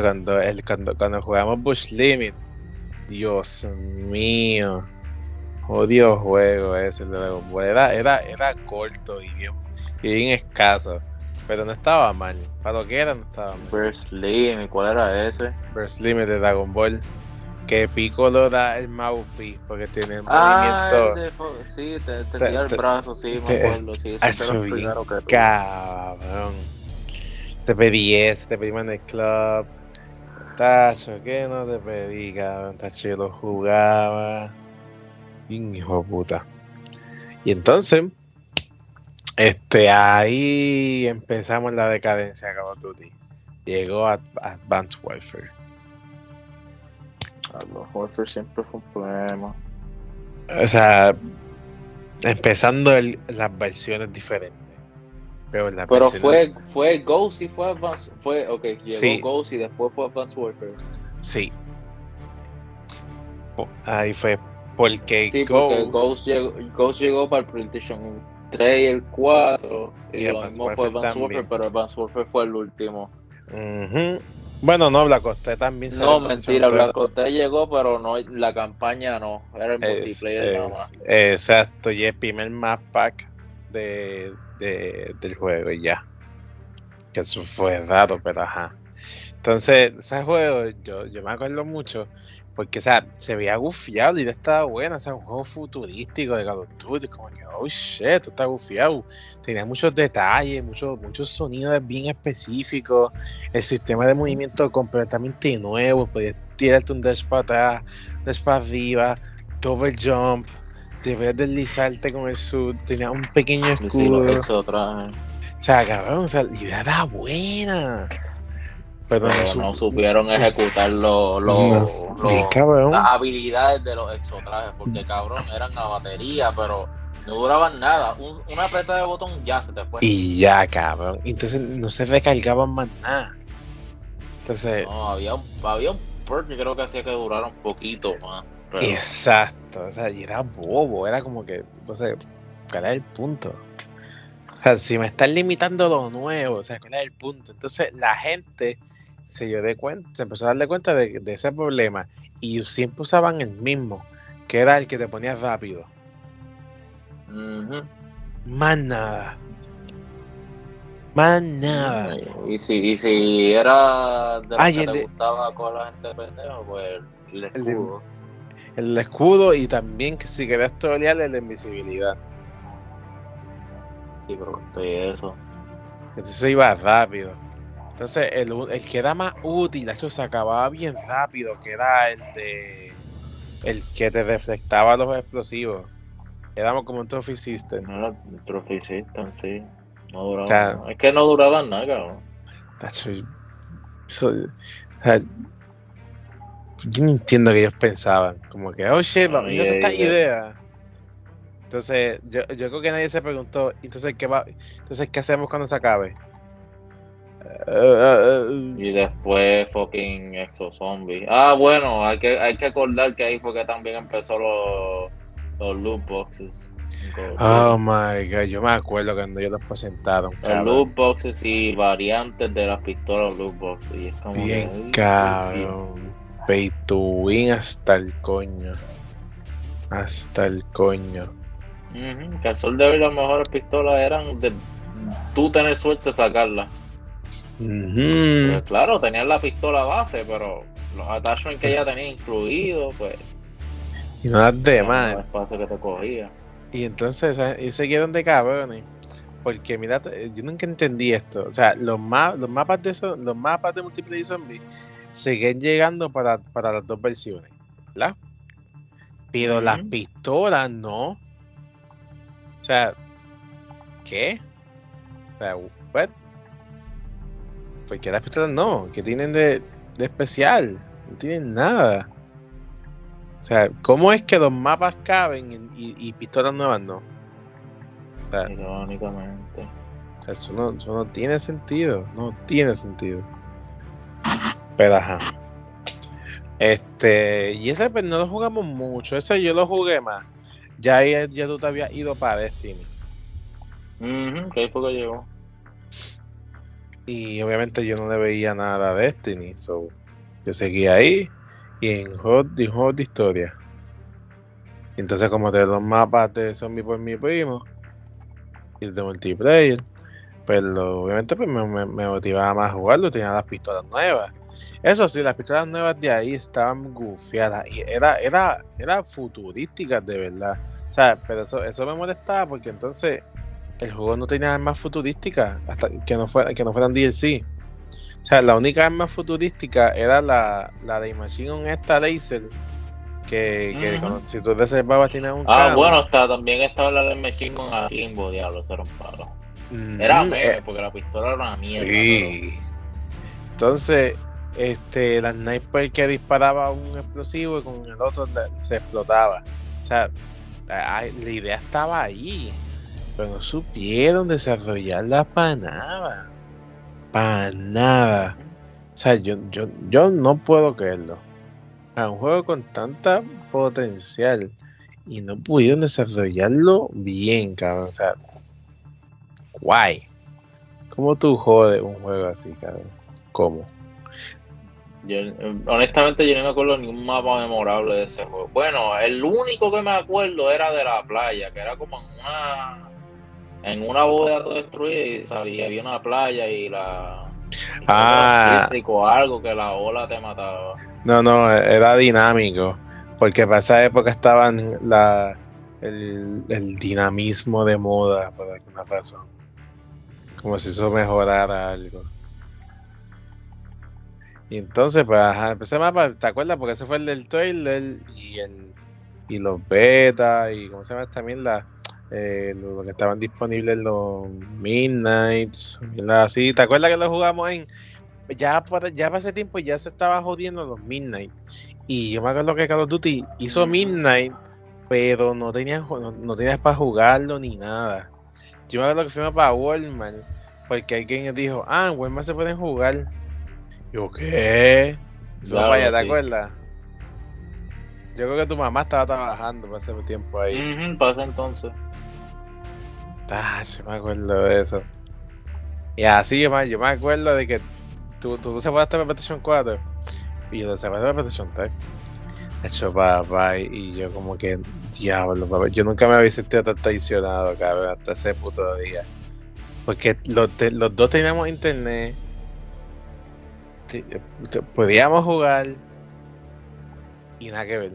cuando, el, cuando, cuando jugamos Bush Limit, Dios mío, odio juego ese de Era, era, era corto y bien, y bien escaso, pero no estaba mal. Para lo que era, no estaba mal. Burst Limit, ¿cuál era ese? Burst Limit de Dragon Ball. Que Piccolo da el mouthpiece porque tiene el ah, movimiento. sí, te, te, el brazo, sí, me acuerdo. Sí, eso bien, cabrón te pedí ese, te pedí en el club. Tacho, que no te pedí, cabrón. Tacho, yo lo jugaba. Hijo de puta. Y entonces, este, ahí empezamos la decadencia de Call of Duty. Llegó a, Advanced Warfare. Advanced Warfare siempre fue un problema. O sea, empezando las versiones diferentes. Pero, fue, fue Ghost y fue Advanced. Fue, ok, llegó Ghost y después fue Advanced Warfare. Sí. Ahí fue Porque, sí, Ghost, Ghost, llegó, para el PlayStation 3 y el 4. Y, lo mismo fue Advance Warfare, pero Advance Warfare fue el último. Bueno, no, Black Ops también No, mentira, Black Ops llegó, pero no la campaña no, era el multiplayer nada más. Exacto, y el primer map pack de, de, del juego y ya. Que eso fue raro, pero ajá. Entonces, ese juego, yo, yo me acuerdo mucho porque, sea, se veía gufiado y estaba bueno. O sea, un juego futurístico de Call of. Como que, oh shit, está gufiado. Tenía muchos detalles, muchos, muchos sonidos bien específicos. El sistema de movimiento completamente nuevo. Podías tirarte un dash para atrás, dash para arriba, double jump. Debías deslizarte con el sud. Tenía un pequeño escudo. o sea, cabrón, o sea, la idea era buena pero, no, supieron ejecutar los, las habilidades de los exotrajes, porque cabrón, eran la batería, pero no duraban nada. una preta de botón ya se te fue. Y ya, cabrón. Entonces no se recargaban más nada. Entonces. No, había un, había un perk que creo que hacía que durara un poquito más. Exacto. O sea, y era bobo. Era como que. Entonces, ¿cuál es el punto? O sea, si me están limitando lo nuevo, o sea, ¿cuál es el punto? Entonces, la gente se dio de cuenta, se empezó a darle cuenta de, ese problema y siempre usaban el mismo, que era el que te ponía rápido. Más nada. Más nada. Y si, y si era de lo que te gustaba con la gente pendejo, pues el escudo. El, escudo y también que si querías trolearle la invisibilidad. Sí, pero estoy eso. Entonces iba rápido. Entonces, el, el que era más útil, eso se acababa bien rápido, que era el de. El que te reflectaba los explosivos. Éramos como un trophy system. No, trophy system, sí. No duraba. es que no duraban nada, cabrón. Yo no entiendo que ellos pensaban. Como que, oh shit, vamos, no esta idea. Entonces, yo, yo creo que nadie se preguntó, entonces, ¿qué va? Entonces, ¿qué hacemos cuando se acabe? y después fucking Exo Zombie. Ah, bueno, hay que, hay que acordar que ahí fue que también empezó los, los loot boxes. Oh my god, yo me acuerdo cuando ellos los presentaron. Los loot boxes y variantes de las pistolas loot boxes. Y es como bien cabrón. Pay to win hasta el coño. Hasta el coño. que al sol de hoy las mejores pistolas eran de tú tener suerte de sacarlas. Pues claro, tenían la pistola base, pero los attachments que ella tenía incluidos, pues. Y no las demás. El espacio que te cogía. Y entonces, y se quedaron de cabrones. Porque mira, yo nunca entendí esto. O sea, los, los mapas de los mapas de multiplayer zombie siguen llegando para, para las dos versiones. ¿Verdad? Pero las pistolas no. O sea, ¿qué? O sea, what? Porque las pistolas no, que tienen de, especial, no tienen nada. O sea, ¿cómo es que los mapas caben y, pistolas nuevas no? O sea, Irónicamente. O sea, eso no, eso no tiene sentido, no tiene sentido. Pero ajá. Este, y ese pues no lo jugamos mucho, ese yo lo jugué más. Ya, ya tú te habías ido para Destiny. Uh que ahí que llegó. Y obviamente yo no le veía nada a Destiny. So, yo seguía ahí y en juegos de, historia. entonces como de los mapas de zombie por mi primo y de multiplayer, pues obviamente pues me, motivaba más a jugarlo, tenía las pistolas nuevas. Eso sí, las pistolas nuevas de ahí estaban gufiadas y era, era, era futurísticas de verdad. O sea, pero eso, eso me molestaba porque entonces el juego no tenía armas futurísticas hasta que no, fuera, que no fueran DLC. O sea, la única arma futurística era la, la de Machine esta laser. Que, que si tú reservabas tenías un Ah, bueno, está, también estaba la de Machine Gun a Limbo, diablo, era un palo. era meme, eh, porque la pistola era una mierda. Sí. Entonces, este, la sniper que disparaba un explosivo y con el otro se explotaba. O sea, la idea estaba ahí. Pero no supieron desarrollarla para nada. Para nada. O sea, yo, yo, yo no puedo creerlo. A un juego con tanta potencial. y no pudieron desarrollarlo bien, cabrón. O sea, guay. ¿Cómo tú jodes un juego así, cabrón? ¿Cómo? Honestamente, yo no me acuerdo ningún mapa memorable de ese juego. Bueno, el único que me acuerdo era de la playa, que era como en una en una bóveda todo destruida y sabía, había una playa y la ah físico, algo que la ola te mataba. No, no, era dinámico. Porque para esa época estaban la, el, el dinamismo de moda, por alguna razón. Como si eso mejorara algo. Y entonces, pues, ajá, empecé mapa, ¿te acuerdas? Porque ese fue el del trailer y el y los betas y cómo se llama también la eh, lo, que estaban disponibles los Midnights, así, ¿te acuerdas que lo jugamos en ya para, ya para ese tiempo ya se estaba jodiendo los Midnight y yo me acuerdo que Call of Duty hizo Midnight pero no tenías no, tenías para jugarlo ni nada. Yo me acuerdo que fuimos para Walmart porque alguien dijo, ah, en Walmart se pueden jugar yo, ¿qué? vaya, ¿te acuerdas? Yo creo que tu mamá estaba trabajando para ese tiempo ahí. Uh para entonces. Ah, yo me acuerdo de eso. Y así yo me, yo me acuerdo de que tú, tú, tú separaste para PlayStation 4 y yo lo separaste para PlayStation 3. Hecho papá, y yo como que, diablo, papá. Yo nunca me había sentido tan traicionado, cabrón, hasta ese puto día. Porque los, los dos teníamos internet podíamos jugar y nada que ver.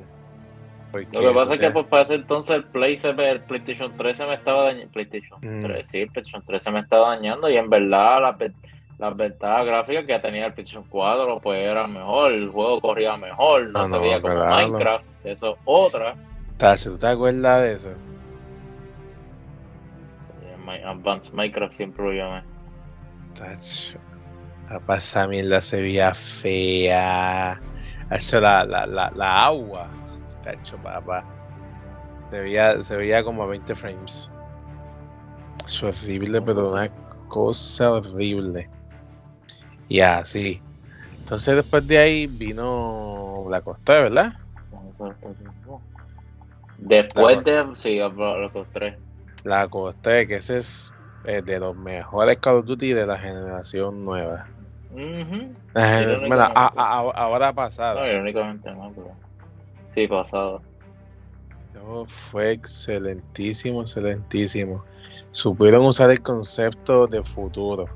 Lo que pasa es que pues, para ese entonces el, Play el PlayStation 3 se me estaba dañando. PlayStation 3, mm. sí, el PlayStation 3 se me estaba dañando y en verdad las la ventajas gráficas que tenía el PlayStation 4 pues era mejor, el juego corría mejor, no, se veía como Minecraft, eso otra. ¿tú te acuerdas de eso? Advanced Minecraft siempre lo llamé. Papá, mierda se veía fea. Eso la, la, la, la agua. Tacho, papá. Se veía, se veía como a 20 frames. Es horrible, pero una cosa horrible. Y así. Entonces después de ahí vino la costa, ¿verdad? Después de sí, la costa. La costa, que ese es eh, de los mejores Call of Duty de la generación nueva. Bueno, ahora pasado. No, irónicamente no, pero. Sí, pasado. No, fue excelentísimo, excelentísimo. Supieron usar el concepto de futuro.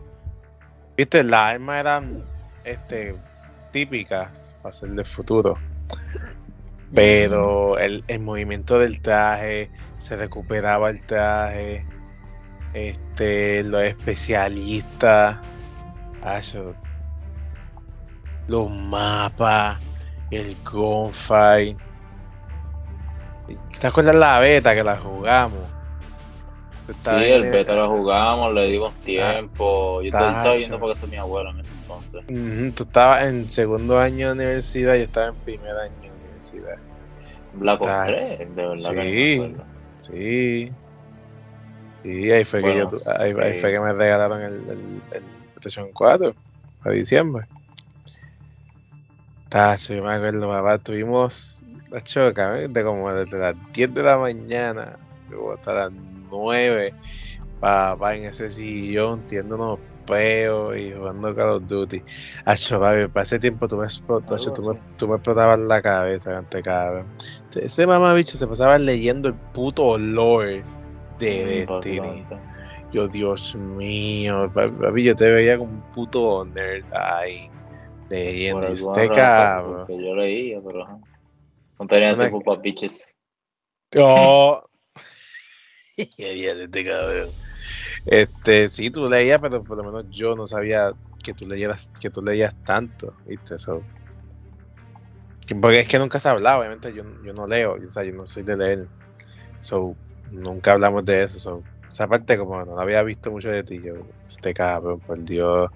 Viste, las armas eran este, típicas para ser de futuro. Pero el, el movimiento del traje, se recuperaba el traje. Este, los especialistas los mapas, el gunfight. ¿Te acuerdas la beta que la jugamos? Sí, el beta la jugamos, le dimos tiempo. Yo estaba viendo porque soy mi abuelo en ese entonces. tú estabas en segundo año de universidad y yo estaba en primer año de universidad. Black Ops 3, de verdad. Sí, sí. Sí, ahí fue, que, yo, ahí, fue que me regalaron el, el PlayStation 4 a diciembre. Tacho, yo me acuerdo, papá, tuvimos la choca, de como desde las 10 de la mañana hasta las 9, papá, en ese sillón, tiendo unos peos y jugando Call of Duty. Acho, papi, para ese tiempo tú me, explotas, tú me, tú me explotabas la cabeza, ante cabrón. Ese mamá bicho se pasaba leyendo el puto lore de Destiny. Yo, Dios mío, papi, yo te veía como un puto nerd ahí, leyendo este cabrón. Yo leía, pero no tenía tiempo para bitches. Oh. este cabrón. Este, sí, tú leías, pero por lo menos yo no sabía que tú leyeras, que tú leías tanto, ¿viste? Eso. Porque es que nunca se hablaba, obviamente yo, yo no leo, o sea, yo no soy de leer. So, nunca hablamos de eso. So, esa parte como no la había visto mucho de ti, yo, este cabrón, por Dios,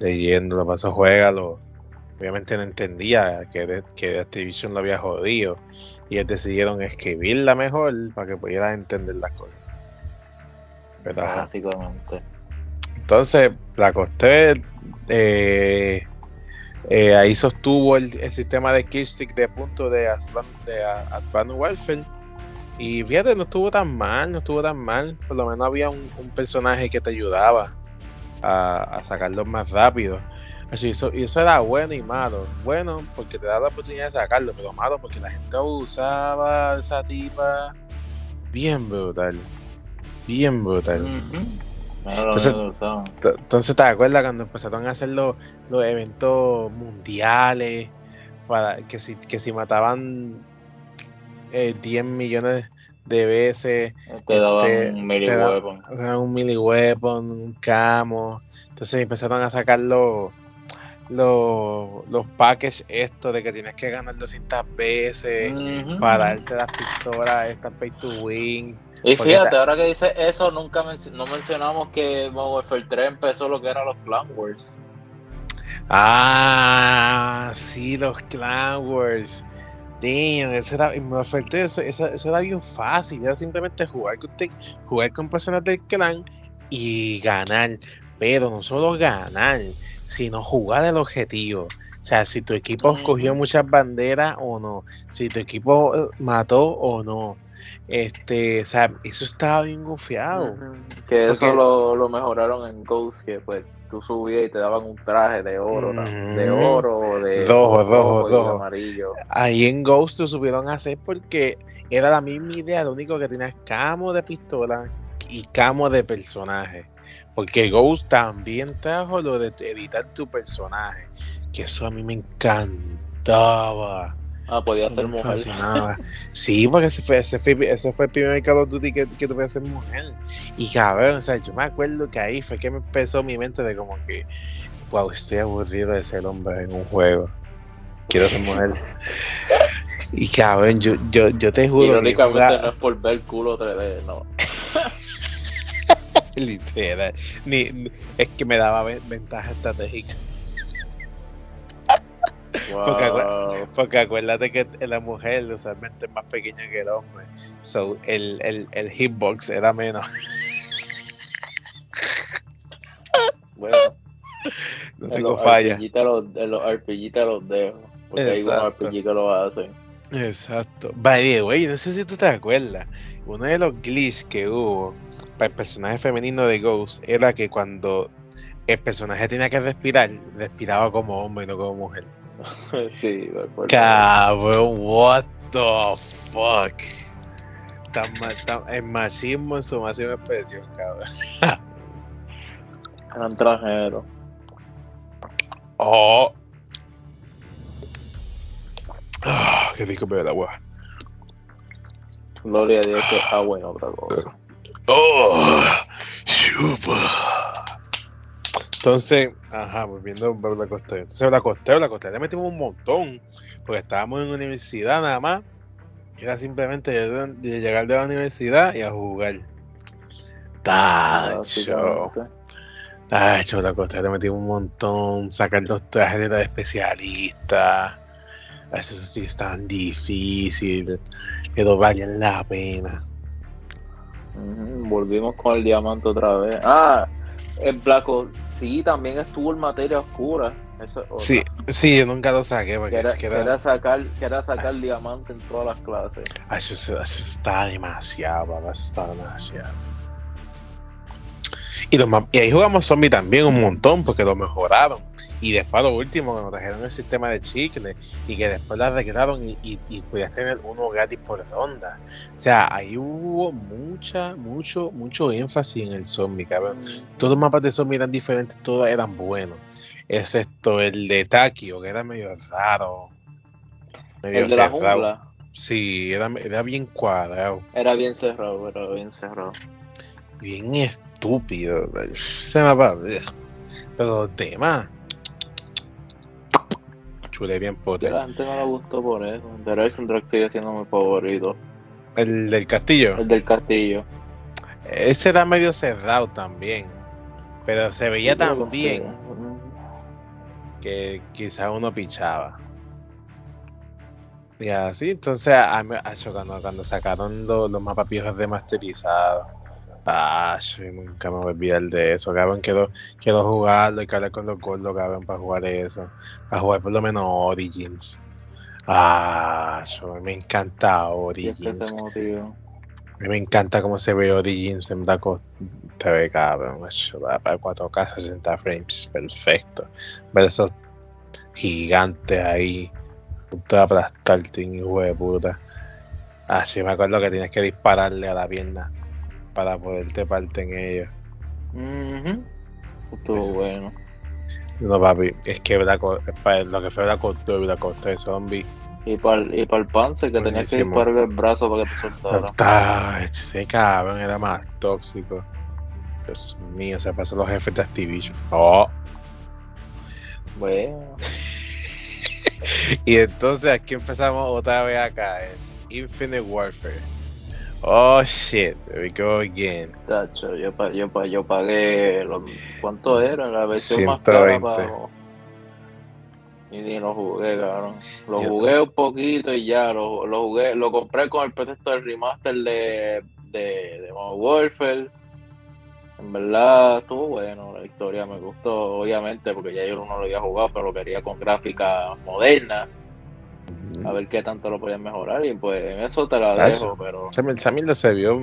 leyendo, lo pasó, juégalo. Obviamente no entendía que, que Activision lo había jodido y ellos decidieron escribirla mejor para que pudiera entender las cosas. Pero, Básicamente. Entonces, la costé, eh, eh, ahí sostuvo el, sistema de killstick de punto de, de Advanced Warfare Y fíjate, no estuvo tan mal, no estuvo tan mal. Por lo menos había un, personaje que te ayudaba a, a sacarlo más rápido. Eso, eso era bueno y malo. Bueno, porque te da la oportunidad de sacarlo, pero malo porque la gente usaba esa tipa bien brutal. Bien brutal. entonces, ¿te acuerdas cuando empezaron a hacer los, eventos mundiales? Para que si, que si mataban 10 eh, millones de veces. Te daban este, un mili weapon. un mili weapon, un camo. Entonces empezaron a sacar los, los, los packages esto de que tienes que ganar 200 veces para darte las pistolas, esta pay to win. Y fíjate, ahora que dice eso, nunca no mencionamos que Modern Warfare 3 empezó lo que eran los Clan Wars. Ah, sí, los Clan Wars. Damn, eso era, eso, eso, eso, era bien fácil, era simplemente jugar con, jugar con personas del clan y ganar, pero no solo ganar, sino jugar el objetivo. O sea, si tu equipo cogió muchas banderas o no, si tu equipo eh, mató o no. Este, o sea, eso estaba bien gufiado. Que eso lo, lo, mejoraron en Ghost, que pues tú subías y te daban un traje de oro, de oro o de rojo, rojo, rojo, amarillo. Ahí en Ghost lo subieron a hacer porque era la misma idea, lo único que tenías camo de pistola y camo de personaje. Porque Ghost también trajo lo de editar tu personaje. Que eso a mí me encantaba. Ah, podía ser mujer. sí, porque ese fue, ese fue, ese fue el primer Call of Duty que, que tuve ser mujer. Y cabrón, o sea, yo me acuerdo que ahí fue que me empezó mi mente de como que, wow, estoy aburrido de ser hombre en un juego. Quiero ser mujer. y cabrón, yo, yo, yo te juro. Irónicamente no es por ver culo 3D, no. Literal. Ni, es que me daba ventaja estratégica. Porque, acuérdate que la mujer usualmente es más pequeña que el hombre. So, el, el, el hitbox era menos. Bueno. No tengo falla. en los RPG te los dejo. Porque hay unos RPG que lo hacen. Exacto. Vale, güey, no sé si tú te acuerdas. Uno de los glitches que hubo para el personaje femenino de Ghost era que cuando el personaje tenía que respirar, respiraba como hombre y no como mujer. sí, me acuerdo. Cabrón, what the fuck. Tan, tan, el machismo en su máxima expresión, cabrón. Eran trajeros. Oh. Ah, qué rico beber agua. Gloria a Dios que agua y otra cosa. Oh, chupa. Entonces, ajá, volviendo a la costera. Entonces, la costera, la costera le metimos un montón, porque estábamos en universidad nada más. Era simplemente de, llegar de la universidad y a jugar. Tacho. Tacho, la costera le metimos un montón. Sacar los trajes de especialista. Eso sí es tan difícil. Pero valen la pena. Volvimos con el diamante otra vez. Ah, el Black sí, también estuvo en materia oscura. Eso sí, sí, yo nunca lo saqué porque era, que era... sacar, que era sacar diamante en todas las clases. Eso, eso está demasiado, está demasiado. Y, y ahí jugamos zombie también un montón porque lo mejoraron. Y después lo último, cuando trajeron el sistema de chicle y que después la arreglaron y, y, y, podías tener uno gratis por ronda. O sea, ahí hubo mucha, mucho, mucho énfasis en el zombie, cabrón. Todos los mapas de zombie eran diferentes, todos eran buenos. Excepto el de Takio, que era medio raro. Medio el de la jungla. Sí, era, era bien cuadrado. Era bien cerrado, era bien cerrado. Bien estúpido. Se mapa. Pero tema bien potente. La gente no le gustó por eso. The Drag sigue siendo mi favorito. ¿El del castillo? El del castillo. Ese era medio cerrado también. Pero se veía tan bien que quizás uno pichaba. Y así, entonces, a, cuando, cuando sacaron los, los mapas viejos remasterizados Ah, nunca me voy a olvidar de eso, cabrón. Quiero, quiero jugarlo y hablar con los gordos, cabrón, para jugar eso. Para jugar por lo menos Origins. Ah, me encanta Origins. Me encanta cómo se ve Origins en Black Ops. Te ve cabrón, para 4K 60 frames, perfecto. Ver esos gigantes ahí, punto de aplastarte, hijo de puta. Así me acuerdo que tienes que dispararle a la pierna para poderte parte en ellos. Estuvo bueno. No, papi, es que lo que fue Black Ops 2 y 3 Zombie y para el, y para el Panzer, que tenía que disparar el brazo para que te soltara. Está, ese cabrón era más tóxico. Dios mío, se pasó los jefes de Activision. Oh. Bueno. y entonces aquí empezamos otra vez acá, en Infinite Warfare. Oh shit, there we go again. Tacho, yo, yo, yo pagué. ¿Cuánto era la versión 120. más cara y ni lo jugué, cabrón. Lo jugué un poquito y ya, lo, lo, jugué, lo compré con el pretexto del remaster de, de, de Modern Warfare. En verdad estuvo bueno, la historia me gustó, obviamente, porque ya yo no lo había jugado, pero lo quería con gráfica moderna. A ver qué tanto lo podían mejorar y pues en eso te la dejo, pero... También se vio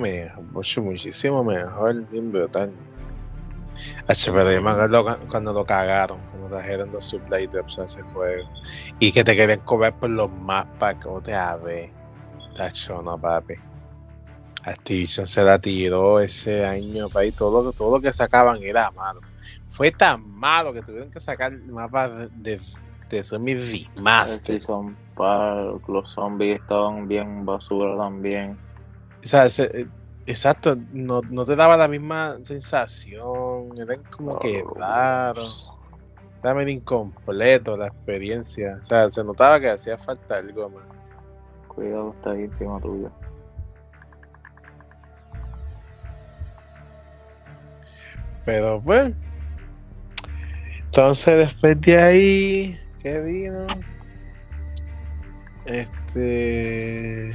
muchísimo mejor, bien brutal. pero yo me acuerdo cuando lo cagaron, cuando trajeron los supply drops a ese juego. Y que te querían cobrar por los mapas, que te ver. Tacho, no, papi. Activision se la tiró ese año, papi. Todo, todo lo que sacaban era malo. Fue tan malo que tuvieron que sacar mapas de, de zombies remaster. son los zombies estaban bien basura también. O sea, ese, Exacto, no, no, te daba la misma sensación, eran como que raro, dame incompleto la experiencia, o sea, se notaba que hacía falta algo más. Cuidado, está ahí encima tuyo. Pero bueno, entonces después de ahí, ¿qué vino? Este...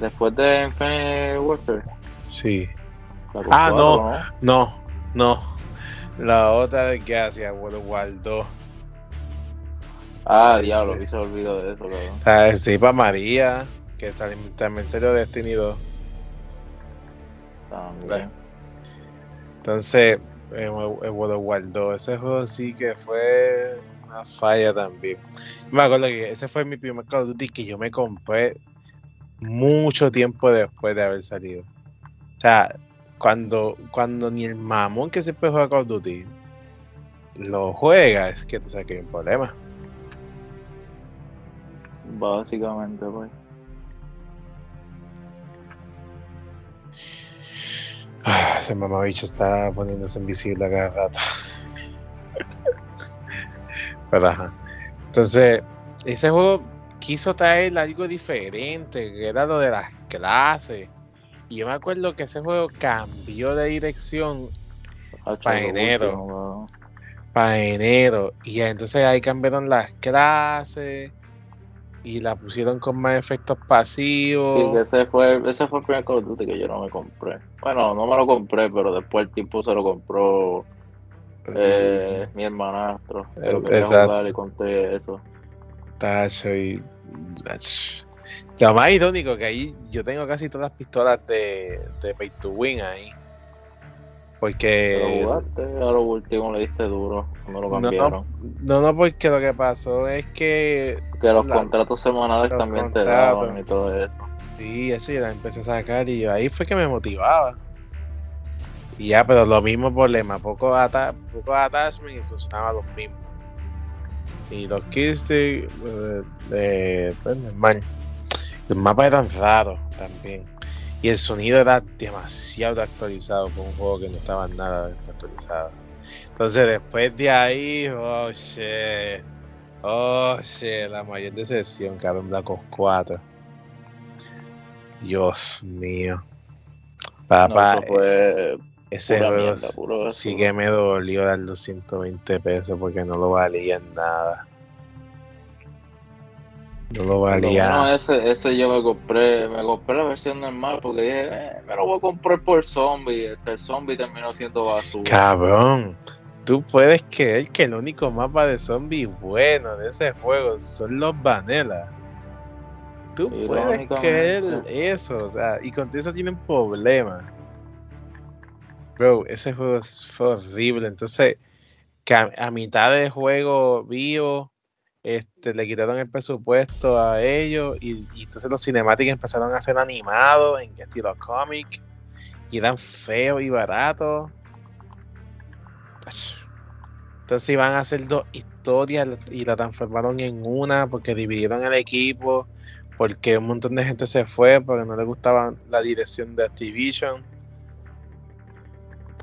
Después de Infinite Warfare. Sí. Ah, no, no, no, La otra de que hacía World War 2. Ah, diablo, que se olvidó de eso, cabrón. sí, para María, que también salió Destiny 2. También. Entonces, el World War 2, ese juego sí que fue una falla también. Me acuerdo que ese fue mi primer Call of Duty que yo me compré mucho tiempo después de haber salido. O sea, cuando, cuando ni el mamón que siempre juega Call of Duty lo juega, es que tú sabes que hay un problema. Básicamente, pues. Ah, ese mamabicho está poniéndose invisible a cada rato. Entonces, ese juego quiso traer algo diferente, que era lo de las clases. Y yo me acuerdo que ese juego cambió de dirección para enero. Para enero. Y entonces ahí cambiaron las clases y la pusieron con más efectos pasivos. Sí, ese fue, ese fue el primer Call of Duty que yo no me compré. Bueno, no me lo compré, pero después el tipo se lo compró eh, mi hermanastro. Exacto. le conté eso. Tacho y. Lo más irónico que ahí yo tengo casi todas las pistolas de, de Pay to Win ahí. Porque. Lo jugaste, a lo último le diste duro. No lo cambiaron. No, no, porque lo que pasó es que. Que los contratos semanales también te daban y todo eso. Sí, eso ya la empecé a sacar y ahí fue que me motivaba. Y ya, pero lo mismo problema, poco, ata poco attachment y funcionaba los mismos. Y los killsticks, eh, pues normal. Los mapas eran raros también. Y el sonido era demasiado actualizado por un juego que no estaba nada actualizado. Entonces después de ahí, oh shit. Oh shit, la mayor decepción, cabrón, Black Ops 4. Dios mío. Papá. fue ese juego sí que me dolió dar 220 pesos porque no lo valía nada. No lo valía. No, ese, ese yo me compré, me compré la versión normal porque dije, eh, me lo voy a comprar por zombie. Este zombie terminó siendo basura. Cabrón, tú puedes creer que el único mapa de zombie bueno de ese juego son los Vanilla. Tú puedes creer eso, o sea, y con eso tienen problemas. Bro, ese juego fue horrible. Entonces, que a, mitad de juego vivo, este, le quitaron el presupuesto a ellos y, entonces los cinemáticos empezaron a ser animados en estilo cómic y eran feos y baratos. Entonces iban a hacer dos historias y la transformaron en una porque dividieron el equipo, porque un montón de gente se fue porque no le gustaba la dirección de Activision.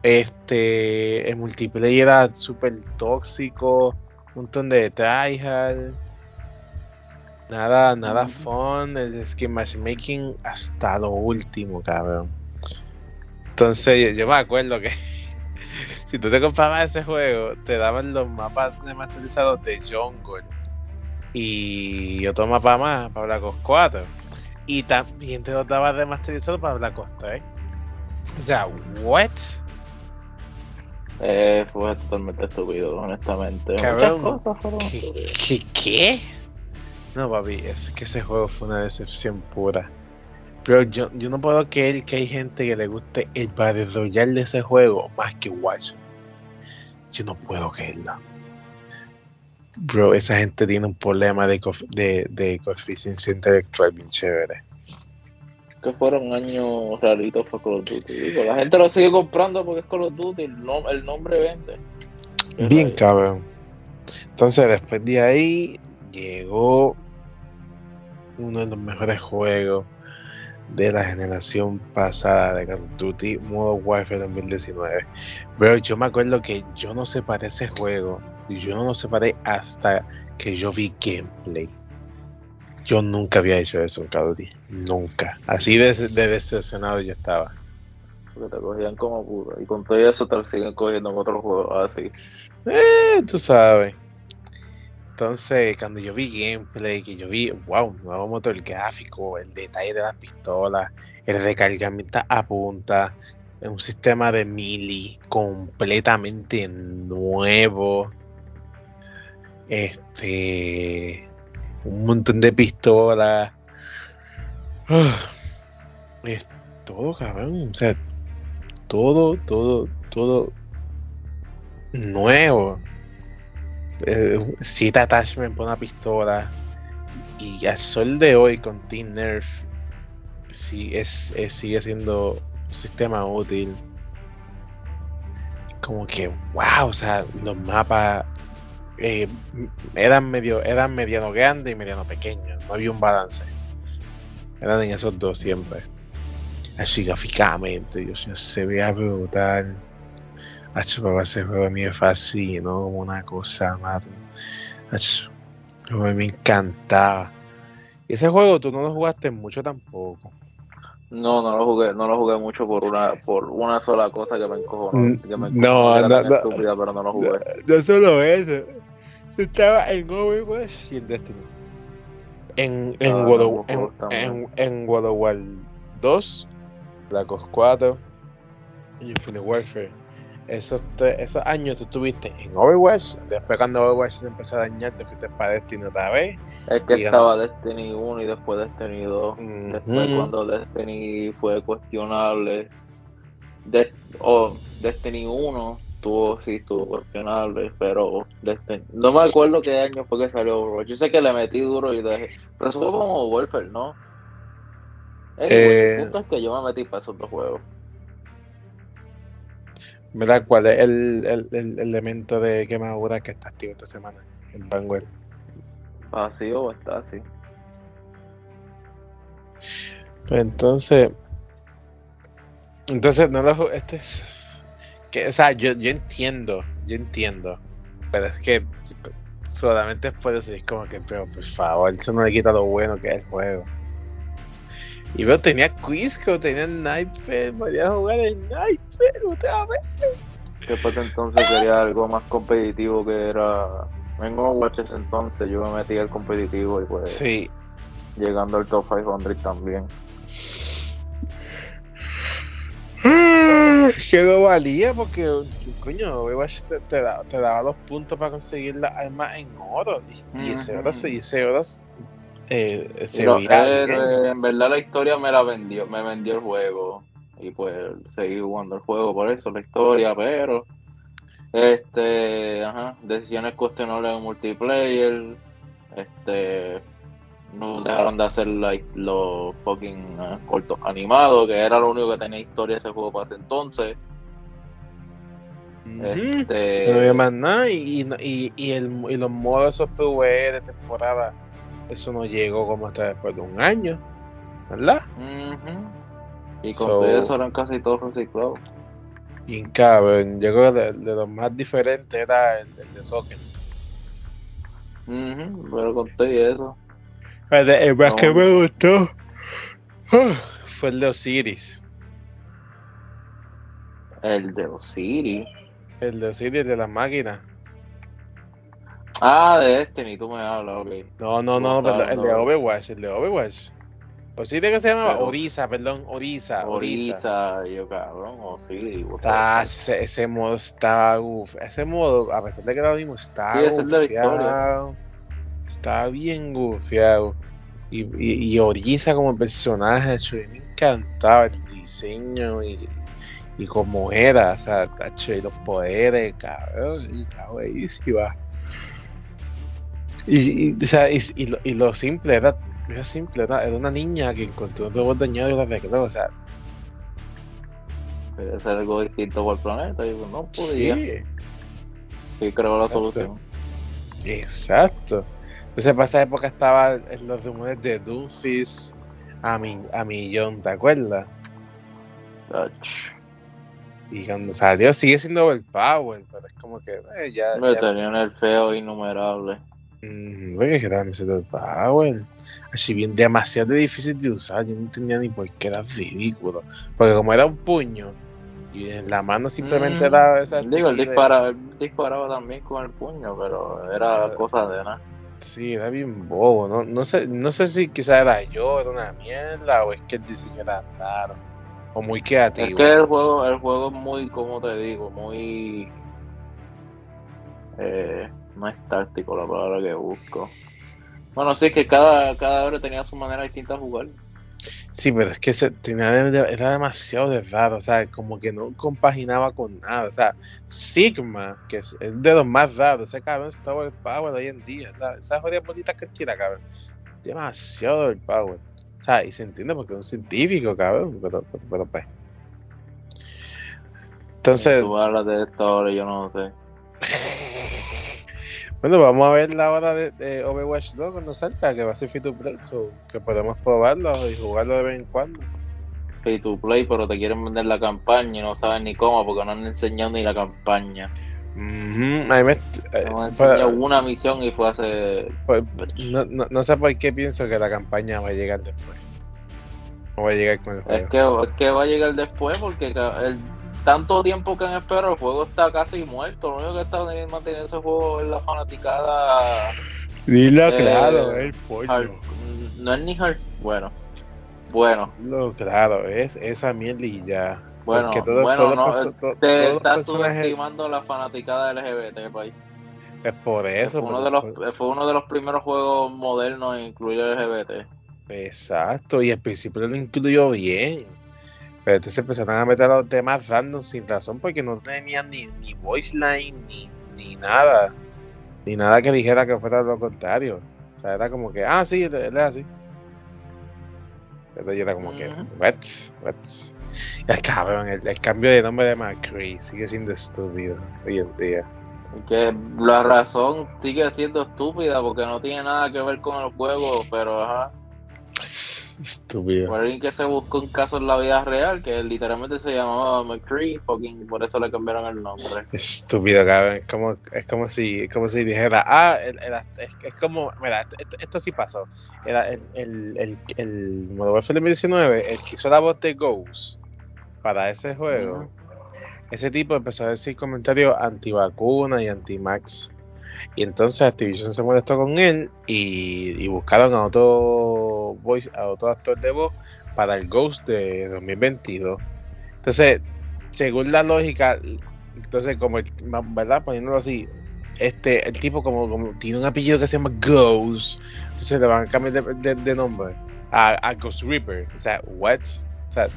Este, el multiplayer era súper tóxico, un montón de tryhard. Nada, nada fun, el skin matchmaking hasta lo último, cabrón. Entonces yo, me acuerdo que si tú te comprabas ese juego, te daban los mapas remasterizados de Jungle y otro mapa más para Black Ops 4. Y también te los daba remasterizados para Black Ops 3. O sea, ¿what? Eh, fue totalmente estúpido, honestamente. Cabrón, ¿qué, ¿qué, No, papi, es que ese juego fue una decepción pura. Pero yo, yo no puedo creer que hay gente que le guste el Battle Royale de ese juego más que Watch. Yo no puedo creerlo. Bro, esa gente tiene un problema de, de, de coeficiencia intelectual bien chévere que fueron años raritos para Call of Duty. la gente lo sigue comprando porque es Call of Duty, el, el nombre vende. Bien cabrón. Entonces después de ahí llegó uno de los mejores juegos de la generación pasada de Call of Duty, Modern Warfare 2019. Pero yo me acuerdo que yo no separé ese juego y yo no lo separé hasta que yo vi gameplay. Yo nunca había hecho eso en Call of Duty. Nunca. Así de, decepcionado yo estaba. Porque te cogían como puro. Y con todo eso te siguen cogiendo en otros juegos así. Eh, tú sabes. Entonces, cuando yo vi gameplay, que yo vi, wow, nuevo motor gráfico, el detalle de las pistolas, el recargamiento a punta, un sistema de mili completamente nuevo. Este un montón de pistolas. Ah, es todo, cabrón. O sea, todo, todo, todo nuevo. Eh, siete attachment por una pistola. Y al sol de hoy con Team Nerf, sí, es, sigue siendo un sistema útil. Como que, wow, o sea, los mapas eh, eran medio, eran mediano grande y mediano pequeño, no había un balance. Eran en esos dos siempre. Así gráficamente, Dios se veía brutal. Hacho, papá, ese juego a mí me fascinó como una cosa, mato. me encantaba. Y ese juego tú no lo jugaste mucho tampoco. No, no lo jugué, no lo jugué mucho por una, por una sola cosa que me encojonó. Mm, que me no, no, no, estúpida, pero no lo jugué. No, no solo eso. Estaba en Overwatch y en Destiny. En, en, ah, God, en, en, of War 2, Black Ops 4 y Infinite Warfare. Esos, esos años tú estuviste en Overwatch, después cuando Overwatch se empezó a dañar, te fuiste para Destiny otra vez. Es que estaba Destiny 1 y después Destiny 2. Después cuando Destiny fue cuestionable, o Destiny 1 estuvo, sí, estuvo cuestionable, pero este, no me acuerdo qué año fue que salió Overwatch. Yo sé que le metí duro y dejé, pero eso fue como Warfare, ¿no? Eh, el punto es que yo me metí para esos dos juegos. Mira, ¿cuál es el, el, el, elemento de quemadura que está activo esta semana en Vanguard? ¿Vacío o está así? Pues entonces. Entonces, no lo. Este o sea, yo, yo entiendo, yo entiendo, pero es que solamente puedo decir como que, pero por favor, eso no le quita lo bueno que es el juego. Y veo, tenía Quisco, tenía Sniper, podía jugar el Sniper otra vez. Después entonces quería algo más competitivo que era. En Overwatch ese entonces yo me metí al competitivo y pues. Sí. Llegando al top 500 también. Que no valía porque, coño, te, te, daba, te, daba los puntos para conseguir las armas en oro. Y, ese oro, ese oro eh, se en verdad la historia me la vendió, me vendió el juego. Y pues seguí jugando el juego por eso, la historia, pero este, ajá, decisiones cuestionables en multiplayer, este no dejaron de hacer los fucking eh, cortos animados, que era lo único que tenía historia ese juego para ese entonces. este... No había más nada y, y, y, el, y los modos esos PvE de temporada, eso no llegó como hasta después de un año, ¿verdad? Y con todo eso eran casi todos reciclados. Bien cabrón, yo creo que de, de los más diferentes era el, de Soccer. pero conté eso. El, más que me gustó fue el de Osiris. El de Osiris. El de Osiris de las máquinas. Ah, de este, ni tú me hablas, ok. No, no, no, perdón, el de Overwatch, el de Overwatch. Osiris que se llamaba Orisa, perdón, Orisa. Orisa, yo cabrón, Osiris. Ah, ese, ese, modo está, uff, ese modo, a pesar de que era lo mismo, está sí, es el de Victoria. Está bien gufiado. Y, y, Orisa como personaje, me encantaba el diseño y, y como era, o sea, y los poderes, cabrón, está buenísima. Y, y, o sea, y, y, lo, y, lo, simple era, era simple, era, era, una niña que encontró un robot dañado y lo arregló, o sea. Puede ser algo distinto por el planeta, y no podía. Sí. Y creo la solución. Exacto. Entonces, para esa época estaba en los rumores de Doomfist a, mi, a millón, ¿te acuerdas? Y cuando salió sigue siendo overpower, pero es como que eh, ya. Me tenían el feo innumerable. Mm, oye, que era overpower. Así bien demasiado difícil de usar, yo no entendía ni por qué era ridículo. Porque como era un puño, y en la mano simplemente mm, era esa. Digo, él disparaba, disparaba también con el puño, pero era ah. cosa de nada. Sí, era bien bobo. No, no, sé, no sé si quizá era yo, era una mierda, o es que el diseño era raro, o muy creativo. Es que el juego, el juego es muy, como te digo, muy. Eh, no es táctico la palabra que busco. Bueno, sí, que cada, cada hora tenía su manera distinta de jugar. Sí, pero es que se, tenía, era demasiado de raro, o sea, como que no compaginaba con nada. O sea, Sigma, que es, de los más raros, ese cabrón está el power hoy en día. Esas jodidas bolitas que tira, cabrón. Demasiado el power. O sea, y se entiende porque es un científico, cabrón, pero, pero, pues. Entonces. Tú hablas de esto ahora, yo no sé. Bueno, vamos a ver la hora de, Overwatch 2 cuando salga, que va a ser free to play, que podemos probarlo y jugarlo de vez en cuando. Free to play, pero te quieren vender la campaña y no saben ni cómo porque no han enseñado ni la campaña. Uh -huh. me, eh, una misión y fue hace. Pues, no, no, no, sé por qué pienso que la campaña va a llegar después. No va a llegar con el juego. Es que, es que va a llegar después porque el tanto tiempo que han esperado, el juego está casi muerto. Lo único que está manteniendo ese juego es la fanaticada. Dilo eh, claro, el pollo. no es ni hard. Bueno, bueno. Lo claro, es esa miel y ya. Bueno, todo, bueno todo no, te estás subestimando la fanaticada LGBT país. Es por eso. Fue uno, de los, fue uno de los primeros juegos modernos en incluir LGBT. Exacto, y al principio lo incluyó bien. Pero entonces empezaron a meter los temas random sin razón porque no tenían ni, ni voice line ni, ni nada. Ni nada que dijera que fuera lo contrario. O sea, era como que, ah, sí, él es así. Entonces yo era como que, what, what. El cabrón, el, cambio de nombre de McCree sigue siendo estúpido hoy en día. Que la razón sigue siendo estúpida porque no tiene nada que ver con el juego, pero ajá. Estúpido. Por alguien que se buscó un caso en la vida real, que literalmente se llamaba McCree, por eso le cambiaron el nombre. Estúpido, cabrón. Es como, es como si, como si dijera, ah, es, como, mira, esto, sí pasó. Era el, el, el, el Modern Warfare 2019, el que hizo la voz de Ghost para ese juego. Ese tipo empezó a decir comentarios anti-vacuna y anti-max. Y entonces Activision se molestó con él y, buscaron a otro voice, a otro actor de voz para el Ghost de 2022. Entonces, según la lógica, entonces como, ¿verdad? Poniéndolo así, este, el tipo como, tiene un apellido que se llama Ghost, entonces le van a cambiar de, de, nombre a, a, Ghost Reaper. O sea, what? O sea,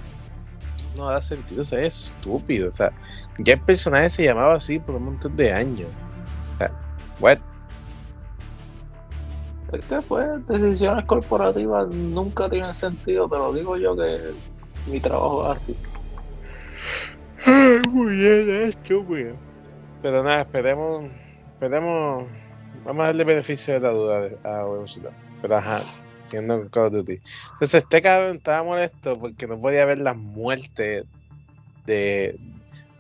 no da sentido, o sea, es estúpido. O sea, ya el personaje se llamaba así por un montón de años. O sea, what? Es que pues decisiones corporativas nunca tienen sentido, te lo digo yo que mi trabajo es así. Muy bien, es estúpido. Pero nada, esperemos, esperemos, vamos a darle beneficio de la duda a Velocidad. Pero ajá, siendo Call of Duty. Entonces este cabrón estaba molesto porque no podía ver las muertes de,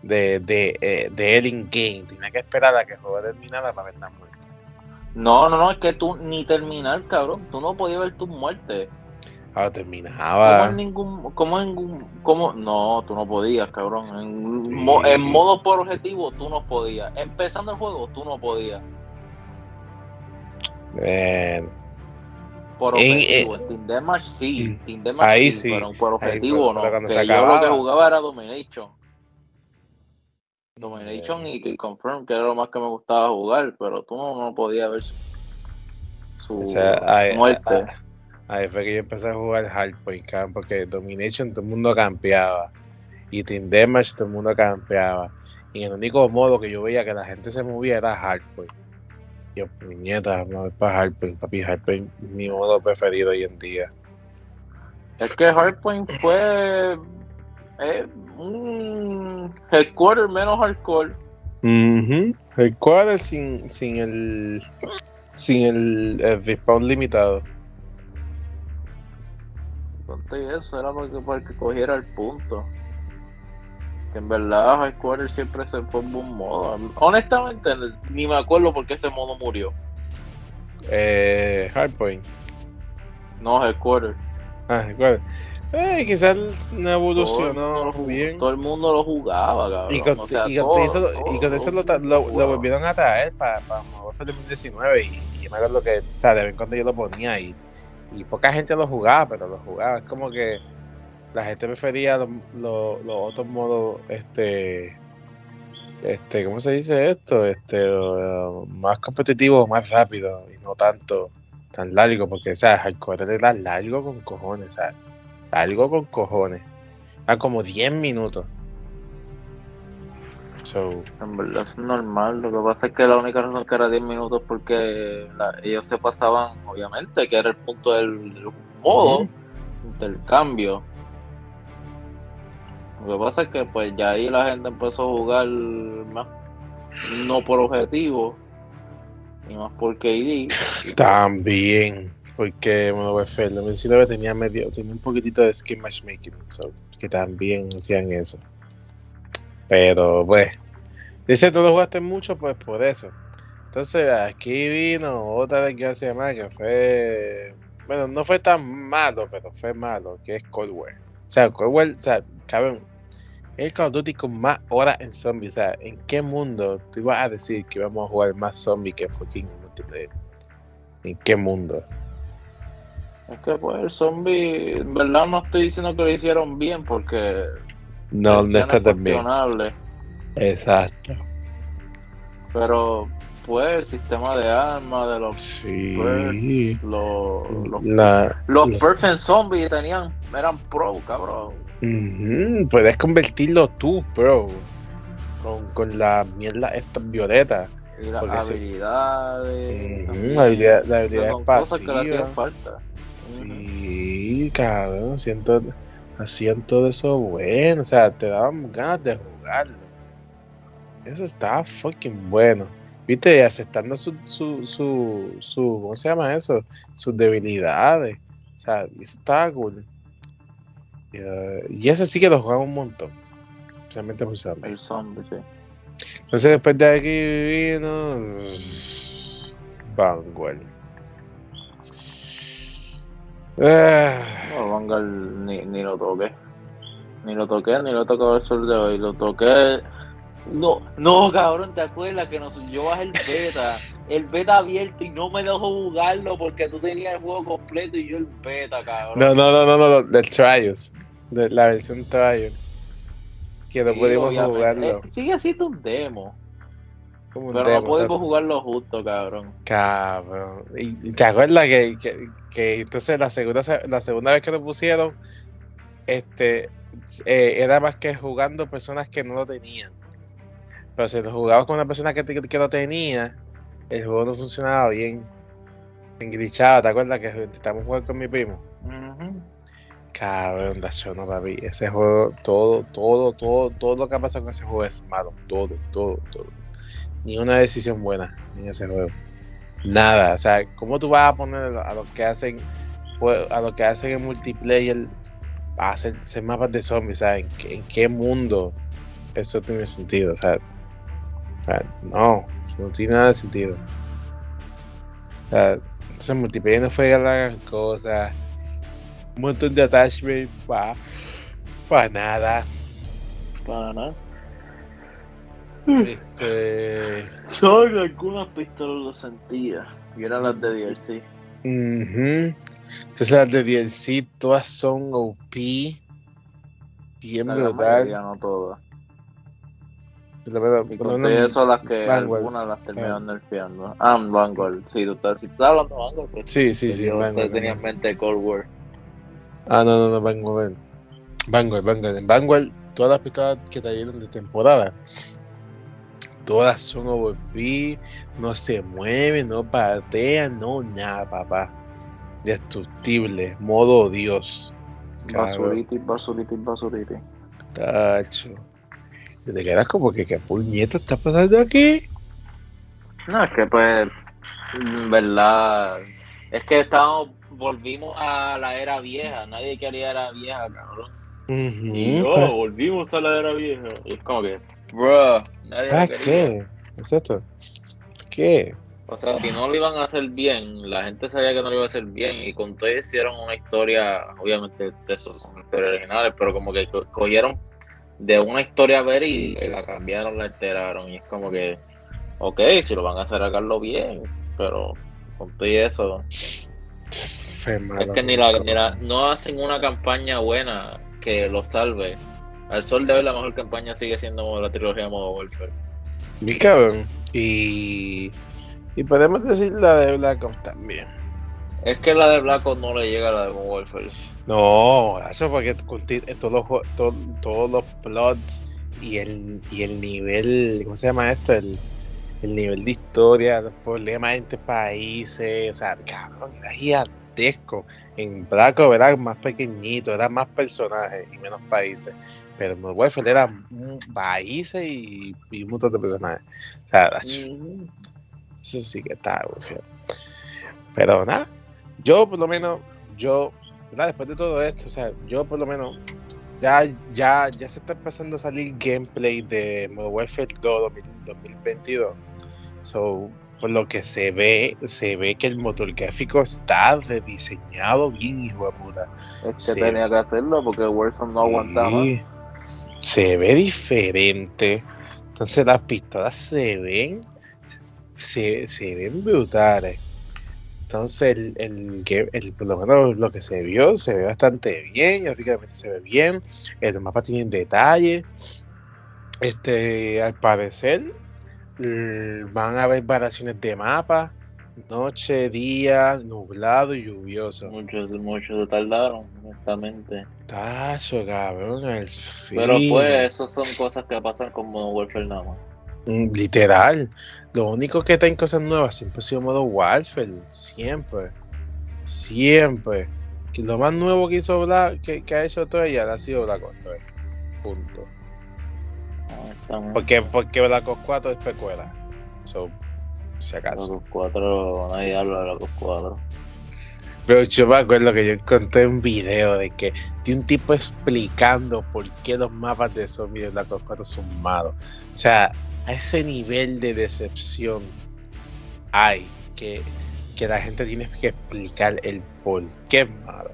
de, de, eh, de él in game. Tenía que esperar a que el juego terminara para ver las muertes. No, no, no, es que tú ni terminar, cabrón. Tú no podías ver tus muertes. Ah, terminaba. ¿Cómo en ningún, cómo en cómo? No, tú no podías, cabrón. En, en modo por objetivo, tú no podías. Empezando el juego, tú no podías. Por objetivo, en, Team Deathmatch sí, mm, Team Deathmatch ahí sí, pero por objetivo no. Que yo lo que jugaba era Domination. Domination y, Confirm, que era lo más que me gustaba jugar, pero tú no, no podías ver su, muerte. Ahí, fue que yo empecé a jugar Hardpoint, porque Domination todo el mundo campeaba. Y Team Deathmatch todo el mundo campeaba. Y el único modo que yo veía que la gente se movía era Hardpoint. Yo, nieta, no es para Hardpoint, papi, Hardpoint mi modo preferido hoy en día. Es que Hardpoint fue eh, un headquarter menos hardcore. Uh Headquarter sin, sin el sin el, el respawn limitado. Y eso era porque, que cogiera el punto. Que en verdad Headquarter siempre se fue en un modo. Honestamente, ni me acuerdo por qué ese modo murió. Eh, Hardpoint. No, Headquarter. Ah, Headquarter. Eh, quizás no evolucionó bien. Todo el mundo lo jugaba, cabrón. Y con, eso, lo, volvieron a traer para pa, pa 2019 y, y yo me acuerdo que, o sea, de vez en cuando yo lo ponía y, y poca gente lo jugaba, pero lo jugaba. Es como que la gente prefería los otros modos, este, este, ¿cómo se dice esto? Este, más competitivo, más rápido y no tanto tan largo, porque, o sea, hardcore era largo con cojones, ¿sabes? Algo con cojones. A como 10 minutos. En verdad es normal. Lo que pasa es que la única razón que era 10 minutos porque ellos se pasaban, obviamente, que era el punto del, modo intercambio. Lo que pasa es que pues ya ahí la gente empezó a jugar más no por objetivo y más por KD. También. Porque Modern Warfare 2019 tenía medio, tenía un poquitito de skin matchmaking, que también hacían eso. Pero pues, dice tú lo jugaste mucho, pues por eso. Entonces aquí vino otra desgracia más que fue, bueno, no fue tan malo, pero fue malo, que es Cold. O sea, Cold o sea, cabrón, el Call of Duty con más horas en zombies. O sea, ¿en qué mundo tú ibas a decir que vamos a jugar más zombies que fucking multiplayer? ¿En qué mundo? Es que pues el zombie, en verdad no estoy diciendo que lo hicieron bien porque no, no está tan bien. Exacto. Pero pues el sistema de armas de los sí. los, los, los, en zombies tenían, eran pro, cabrón. Puedes convertirlo tú, pro. Con, con la mierda esta violeta. Y las habilidades. la habilidad, la habilidad Cosas que le hacían falta. Sí, cabrón, siento, hacían todo eso bueno, o sea, te daban ganas de jugarlo. Eso estaba fucking bueno. Viste, aceptando su, su, su, su, ¿cómo se llama eso? Sus debilidades. O sea, eso estaba cool. Y, uh, ese sí que lo jugaba un montón. Especialmente por zombie. El zombie, sí. Entonces después de aquí vino Vanguard. Eh. No, Vanguard ni, ni lo toqué. Ni lo toqué, ni lo toqué el sol de hoy. Lo toqué. No, no, cabrón, ¿te acuerdas que nos, yo bajé el beta? El beta abierto y no me dejó jugarlo porque tú tenías el juego completo y yo el beta, cabrón. No, no, no, no, no, del Trials. De la versión Trials. Que no pudimos jugarlo. Eh, sigue siendo un demo. Pero no podemos jugarlo justo, cabrón. Cabrón. Y te acuerdas que, que, entonces la segunda, la segunda vez que lo pusieron, este eh, era más que jugando personas que no lo tenían. Pero si lo jugabas con una persona que, que lo tenía, el juego no funcionaba bien. Englichado, ¿te acuerdas que intentamos jugar con mi primo? Cabrón, Dacho, no, papi. Ese juego, todo, todo, todo, todo lo que ha pasado con ese juego es malo. Todo, todo, todo. Ni una decisión buena en ese juego. Nada. O sea, ¿cómo tú vas a poner a los que hacen a lo que hacen en multiplayer a hacer, mapas de zombies? ¿sabes? ¿En qué, mundo eso tiene sentido? O sea, no, no tiene nada de sentido. O sea, multiplayer no fue gran cosa un montón de attachment para para nada. Para nada. Este. Solo algunas pistolas lo sentía. Y eran las de DLC. Entonces las de DLC todas son OP. Bien brutal. no todas. La verdad, y conté eso las que algunas las terminaron nerfeando. Ah, Vanguard. Sí, tú estás, si estás hablando de Vanguard. Pues, sí, sí, sí. Vanguard, tenía en mente Cold War. Ah, no, no, no, Vanguard. Vanguard, Vanguard. En Vanguard, todas las pistolas que te dieron de temporada, todas son OP, no se mueven, no patean, no nada, papá. Destructible, modo Dios. Basuriti, basuriti, basuriti. Tacho. Te quedas como que qué puñeta está pasando aquí. No, es que pues, en verdad, es que estamos volvimos a la era vieja. Nadie quería era vieja, cabrón. y yo, pues. volvimos a la era vieja. Y es como que, bro, nadie ah, ¿Qué? ¿Es esto? ¿Qué? O sea, si no lo iban a hacer bien, la gente sabía que no lo iba a hacer bien y con todo hicieron una historia, obviamente esos son historias originales, pero como que cogieron de una historia verídica y la cambiaron, la alteraron y es como que, ok, si lo van a hacer, háganlo bien, pero con todo eso es que ni la, no hacen una campaña buena que lo salve. Al sol de hoy la mejor campaña sigue siendo la trilogía Modo Warfare. Mi cabrón. Y, y podemos decir la de Black Ops también. Es que la de Black Ops no le llega a la de Modern Warfare. No, eso porque todos los, todos los plots y el, y el nivel, ¿cómo se llama esto? El, el nivel de historia, los problemas entre países, o sea, cabrón, en Ops era más pequeñito, era más personajes y menos países. Pero en Warfare era países y, un montón de personajes. O sea, eso sí que está, Pero nada, yo por lo menos, yo, después de todo esto, o sea, yo por lo menos, ya, ya, ya se está empezando a salir gameplay de Modern Warfare 2 2022. So, por lo que se ve, se ve que el motor gráfico está rediseñado bien, hijo de puta. Es que tenía que hacerlo porque Wilson no aguantaba. Se ve diferente. Entonces las pistolas se ven, se, se ven brutales. Entonces el, el, el, por lo menos lo que se vio se ve bastante bien, gráficamente se ve bien, el mapa tiene detalles. Este, al parecer, van a haber variaciones de mapa, noche, día, nublado y lluvioso. Muchos, muchos se tardaron, honestamente. Tacho, cabrón, el Pero pues, eso son cosas que pasan con Modern Warfare nada más. Mm, literal. Lo único que está en cosas nuevas siempre ha sido modo Warfare. Siempre. Siempre. lo más nuevo que hizo Black, que, ha hecho todo ella ha sido Black Ops Punto. Porque, porque Black Ops 4 es precuela. So, si acaso. Black Ops 4, nadie habla de Black Ops 4. Pero yo me acuerdo que yo encontré un video de que de un tipo explicando por qué los mapas de zombies de Black Ops 4 son malos. O sea, a ese nivel de decepción hay que, que la gente tiene que explicar el por qué es malo.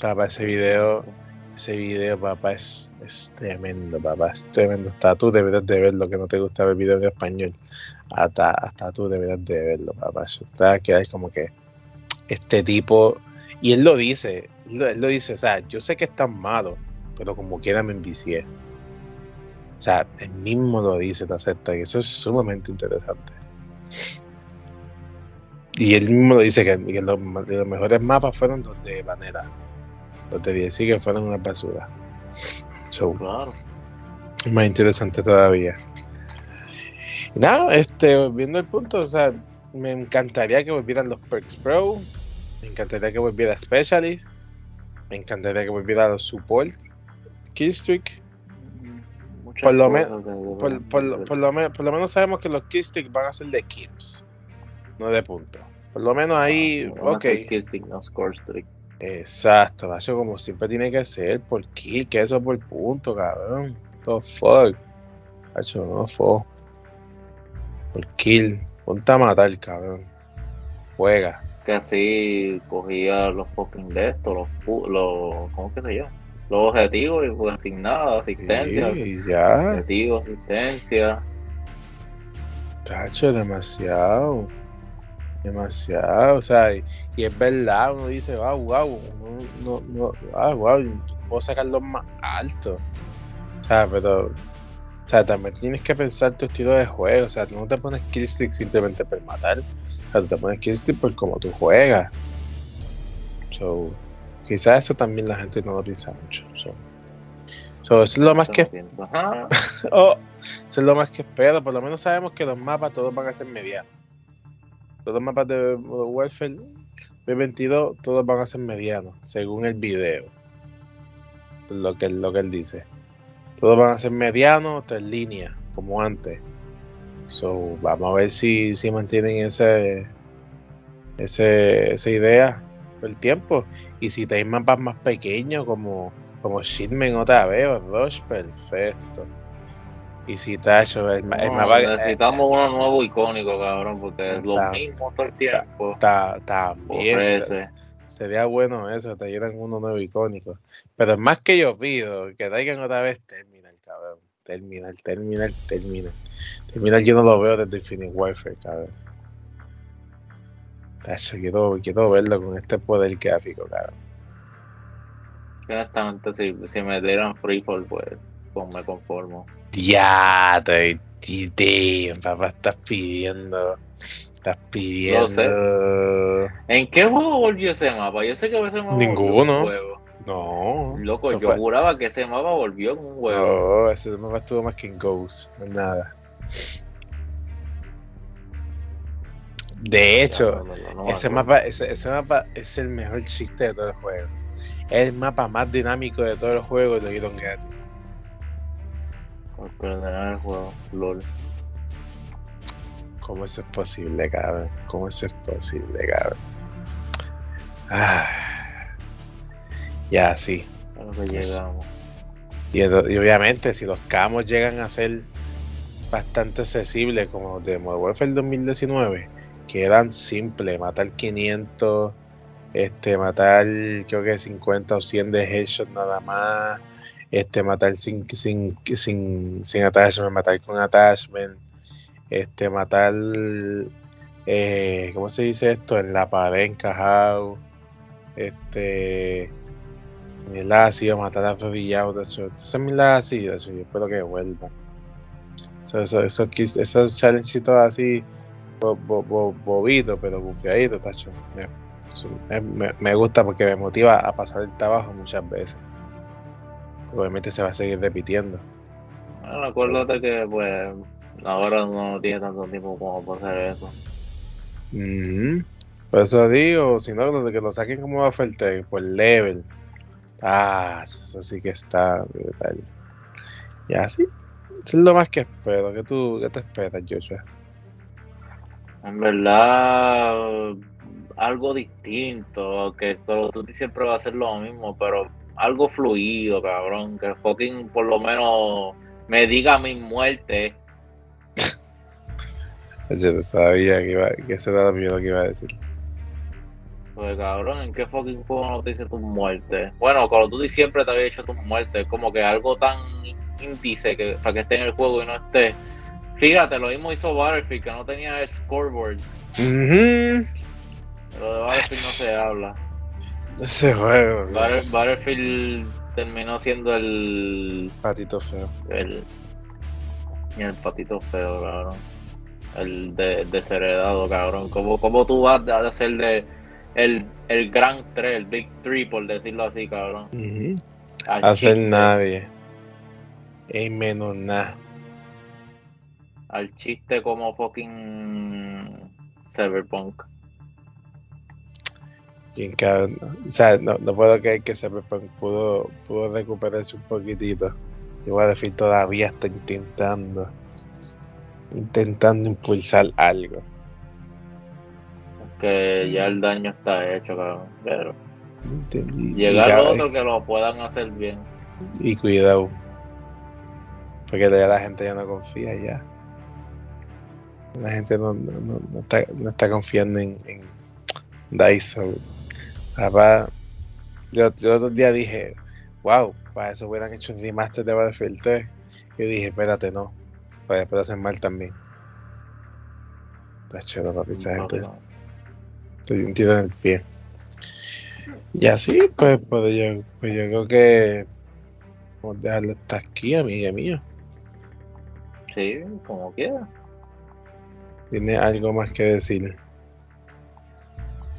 Para ese video ese video, papá, es, es tremendo, papá, es tremendo. Hasta tú deberías de verlo, que no te gusta ver video en español. Hasta, hasta tú deberías de verlo, papá. Está que hay como que este tipo, y él lo dice, él lo, dice, o sea, yo sé que es malo, pero como quiera me envicié. O sea, él mismo lo dice, te acepta, y eso es sumamente interesante. Y él mismo lo dice que, los, mejores mapas fueron los de Vanera. Los de DLC que fueron una basura. claro. Más interesante todavía. Nada, este, viendo el punto, o sea, me encantaría que volvieran los Perks Pro. Me encantaría que volviera Specialist. Me encantaría que volviera los Support. Killstreak. Por lo, por, por, por, lo, menos sabemos que los Killstreak van a ser de kills, no de puntos. Por lo menos ahí, no, ok. no score streak. Exacto, eso como siempre tiene que ser por kill, que eso por punto, cabrón. The fuck. Hacho, no fuck. Por kill. Ponte a matar, cabrón. Juega. Que así cogía los fucking de estos, los, los ¿cómo que se llama? Los objetivos y pues sin nada, asistencia. Sí, ya. Objetivo, asistencia. Tacho, demasiado. Demasiado, o sea, y, es verdad, uno dice, wow, wow, no, no, ah, wow, puedo sacarlos más alto. O sea, pero o sea, también tienes que pensar tu estilo de juego. O sea, tú no te pones killstick simplemente por matar. O sea, tú te pones killstick por cómo tú juegas. So, quizás eso también la gente no lo piensa mucho. So, eso es lo más que. oh, eso es lo más que espero. Por lo menos sabemos que los mapas todos van a ser medianos. Los mapas de Warfare B22, todos van a ser medianos, según el video. Lo que, lo que él dice. Todos van a ser medianos, tres líneas, como antes. So, vamos a ver si, si mantienen ese, ese, esa idea el tiempo. Y si tenéis mapas más pequeños, como, como Shitman otra vez, o Rush, perfecto. Y si Tacho, el, mapa. Necesitamos uno nuevo icónico, cabrón, porque es lo mismo todo el tiempo. También. Sería bueno eso, te dieran uno nuevo icónico. Pero es más que yo pido, que traigan otra vez Terminal, cabrón. Terminal, Terminal, Terminal. Terminal yo no lo veo desde Infinite Warfare, cabrón. Tacho, quiero, quiero verlo con este poder gráfico, cabrón. Honestamente, si, si me dieran Freefall, pues, pues me conformo. Ya, te, te, papá, estás pidiendo. Estás pidiendo. ¿En qué juego volvió ese mapa? Yo sé que ese mapa Ninguno. juego. No. Loco, yo juraba que ese mapa volvió en un juego. No, ese mapa estuvo más que en Ghost, no nada. De hecho, ese, mapa, ese, ese, mapa es el mejor chiste de todo el juego. Es el mapa más dinámico de todos los juegos y lo dieron gratis. Perder el juego, LOL. ¿Cómo eso es posible, cabrón? ¿Cómo eso es posible, cabrón? Ah. Ya, sí. Y, obviamente, si los camos llegan a ser bastante accesibles, como los de Modern Warfare 2019, que eran simples, matar 500, este, matar creo que 50 o 100 de headshot nada más, este, matar sin, sin, sin, sin attachment, matar con attachment, este, matar, eh, ¿cómo se dice esto? En la pared encajado, este, mil ácido, matar a rodillado, eso, es mil ácido, yo espero que vuelva. Esos eso, eso, esos challengeitos así, bo, bo, bobitos, pero bufiaditos, tacho. Me, me, gusta porque me motiva a pasar el trabajo muchas veces. Obviamente se va a seguir repitiendo. Bueno, acuérdate que pues Ahora no tiene tanto tiempo como para hacer eso. Por eso digo, si no, que lo saquen como oferta por level. Ah, eso sí que está Ya sí. Eso es lo más que espero. ¿Qué, tú, qué te esperas, Joshua? En verdad, algo distinto. Que tú siempre va a ser lo mismo, pero algo fluido, cabrón. Que fucking por lo menos me diga mi muerte yo sabía que, iba, que ese era lo que iba a decir. Pues cabrón, ¿en qué fucking juego no te dice tu muerte? Bueno, Call of Duty siempre te había dicho tu muerte, es como que algo tan índice que para que esté en el juego y no esté. Fíjate, lo mismo hizo Battlefield, que no tenía el scoreboard. Pero de Battlefield no se habla. Ese juego. Battlefield terminó siendo el. Patito feo. El, Y el patito feo, cabrón. El de, desheredado, cabrón. ¿Cómo, ¿Cómo tú vas a hacer de el, el gran 3, el Big 3, por decirlo así, cabrón? Hacer nadie. Y menos nada. Al chiste como fucking Cyberpunk. Bien cabrón. O sea, no, no puedo creer que Cyberpunk pudo, pudo recuperarse un poquitito. Igual de fin todavía está intentando. Intentando impulsar algo. Que ya el daño está hecho, cabrón. Pero. Llegar a otro que lo puedan hacer bien. Y cuidado. Porque ya la gente ya no confía ya. La gente no, no, no, está, no está, confiando en, en DICE. Papá, yo, el otro día dije, wow, para eso hubieran hecho un remaster de Battlefield 3. Yo dije, espérate, no. Para después hacer mal también. Está chulo, papi, esa gente. Estoy un tiro en el pie. Y así, pues, pues, yo, pues yo creo que vamos a dejarlo hasta aquí, amiga mía. Sí, como quiera. ¿Tiene algo más que decir?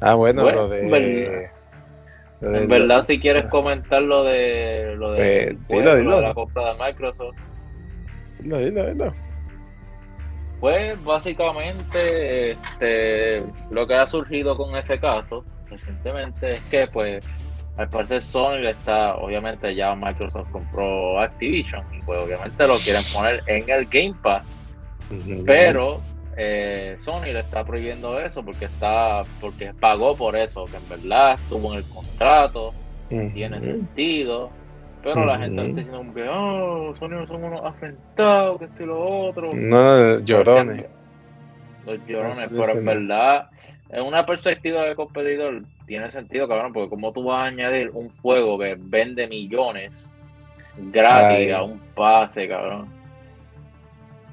Ah, bueno, lo de. en verdad, si quieres comentar lo de, lo de, pues, dilo, la compra de Microsoft. Dilo, dilo, dilo. Pues básicamente este, lo que ha surgido con ese caso recientemente es que pues al parecer Sony le está, obviamente ya Microsoft compró Activision y pues obviamente lo quieren poner en el Game Pass. Pero eh, Sony le está prohibiendo eso porque está porque pagó por eso, que en verdad estuvo en el contrato, tiene sentido, pero la gente está diciendo que oh, Sony son unos afrentados, que esto y lo otro. No, llorones. Los llorones, pero en verdad, en una perspectiva de competidor, tiene sentido, cabrón, porque como tú vas a añadir un juego que vende millones gratis a un pase, cabrón.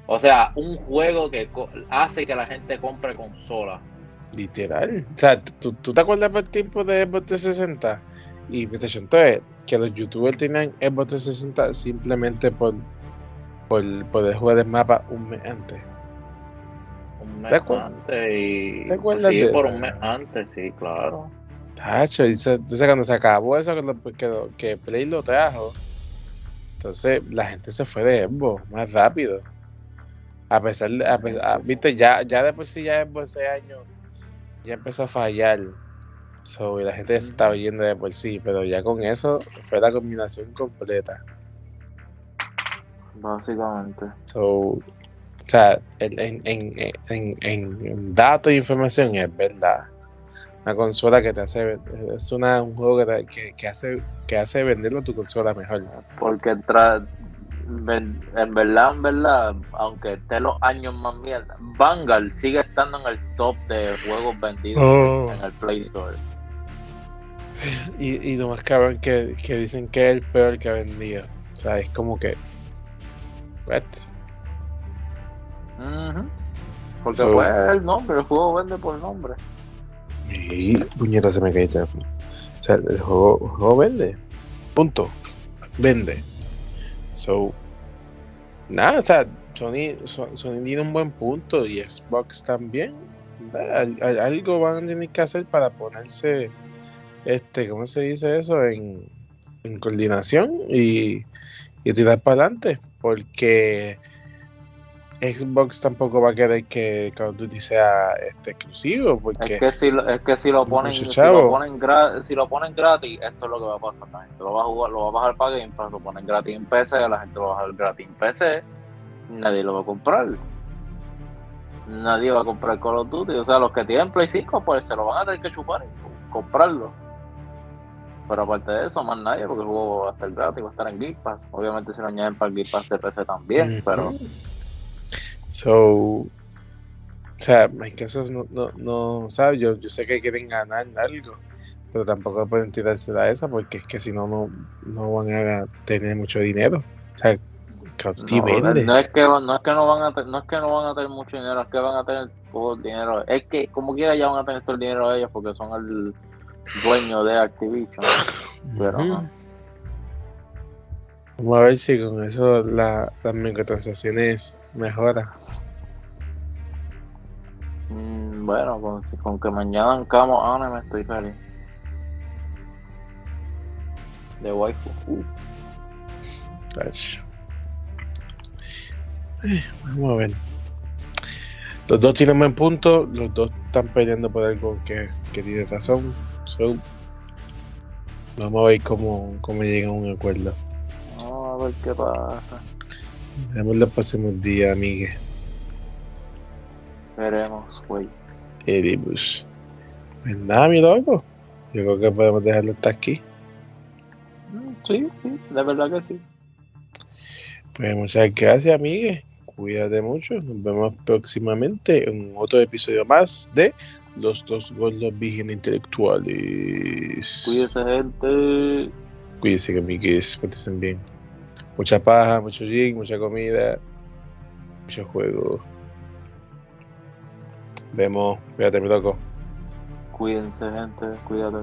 O sea, un juego que hace que la gente compre consola. Literal. O sea, ¿tú, te acuerdas del tiempo de Xbox 360 y PlayStation 3? Que los youtubers tenían Xbox 360 simplemente por, por poder jugar el mapa un mes antes. Un mes antes y... ¿Te acuerdas sí, por un mes antes, sí, claro. Tacho, entonces cuando se acabó eso que, que Play lo trajo, entonces la gente se fue de Xbox más rápido. A pesar de, a viste, ya, ya de por sí ya ese año ya empezó a fallar. So, y la gente se estaba yendo de por sí, pero ya con eso fue la combinación completa. Básicamente. So, o sea, en, en, en, en, datos e información es verdad. Una consola que te hace es una, un juego que, que, que, hace que hace venderlo tu consola mejor. Porque tra en verdad, en verdad, aunque esté los años más mierda, Vanguard sigue estando en el top de juegos vendidos oh. en el Play Store. Y, y lo más cabrón que, que dicen que es el peor que ha vendido. O sea, es como que. What? Porque so, el nombre, el juego vende por nombre. Y puñeta se me cae el teléfono. O sea, el juego, el juego vende. Punto. Vende. So, nada, o sea, Sony, Sony tiene un buen punto y Xbox también. algo van a tener que hacer para ponerse, este, ¿cómo se dice eso? En, en coordinación y, y tirar para adelante. Porque Xbox tampoco va a querer que Call of Duty sea este, exclusivo. Porque es que si, es que si lo ponen, si lo ponen, si lo ponen gratis, esto es lo que va a pasar. La gente lo va a jugar, lo va a bajar para Game Pass, lo ponen gratis en PC, la gente lo va a bajar gratis en PC, nadie lo va a comprar. Nadie va a comprar Call of Duty. O sea, los que tienen Play 5, pues se lo van a tener que chupar y comprarlo. Pero aparte de eso, más nadie, porque el juego va a estar gratis, va a estar en Game Pass. Obviamente se lo añaden para el Game Pass de PC también, pero So, o sea, Microsoft no, no, no sabe, yo, yo sé que quieren ganar algo, pero tampoco pueden tirarse a esa porque es que si no, no, no van a tener mucho dinero. O sea, no, no, es que no es que no van a no es que no van a tener mucho dinero, es que van a tener todo el dinero. Es que como quiera ya van a tener todo el dinero ellos porque son el dueño de Activision. Pero Vamos a ver si con eso la, las microtransacciones mejoran. Mm, bueno, con, con, que mañana encamos me estoy feliz. De waifu. Uh. Eh, vamos a ver. Los dos tienen buen punto, los dos están peleando por algo que, que tiene razón. vamos a ver cómo, cómo llegan a un acuerdo. Vamos a ver qué pasa. Vemos los próximos días, amigue. Veremos, güey. Pues, pues nada, mi loco. Yo creo que podemos dejarlo hasta aquí. Mm, sí, sí, de verdad que sí. Pues muchas gracias, amigue. Cuídate mucho. Nos vemos próximamente en otro episodio más de Los Dos Gordos Virgen Intelectuales. Cuídese, gente. Cuídense, que amigues. Pónganse bien. Mucha paja, mucho gin, mucha comida, mucho juego. Vemos. Cuídate, mi loco. Cuídense, gente. Cuídate,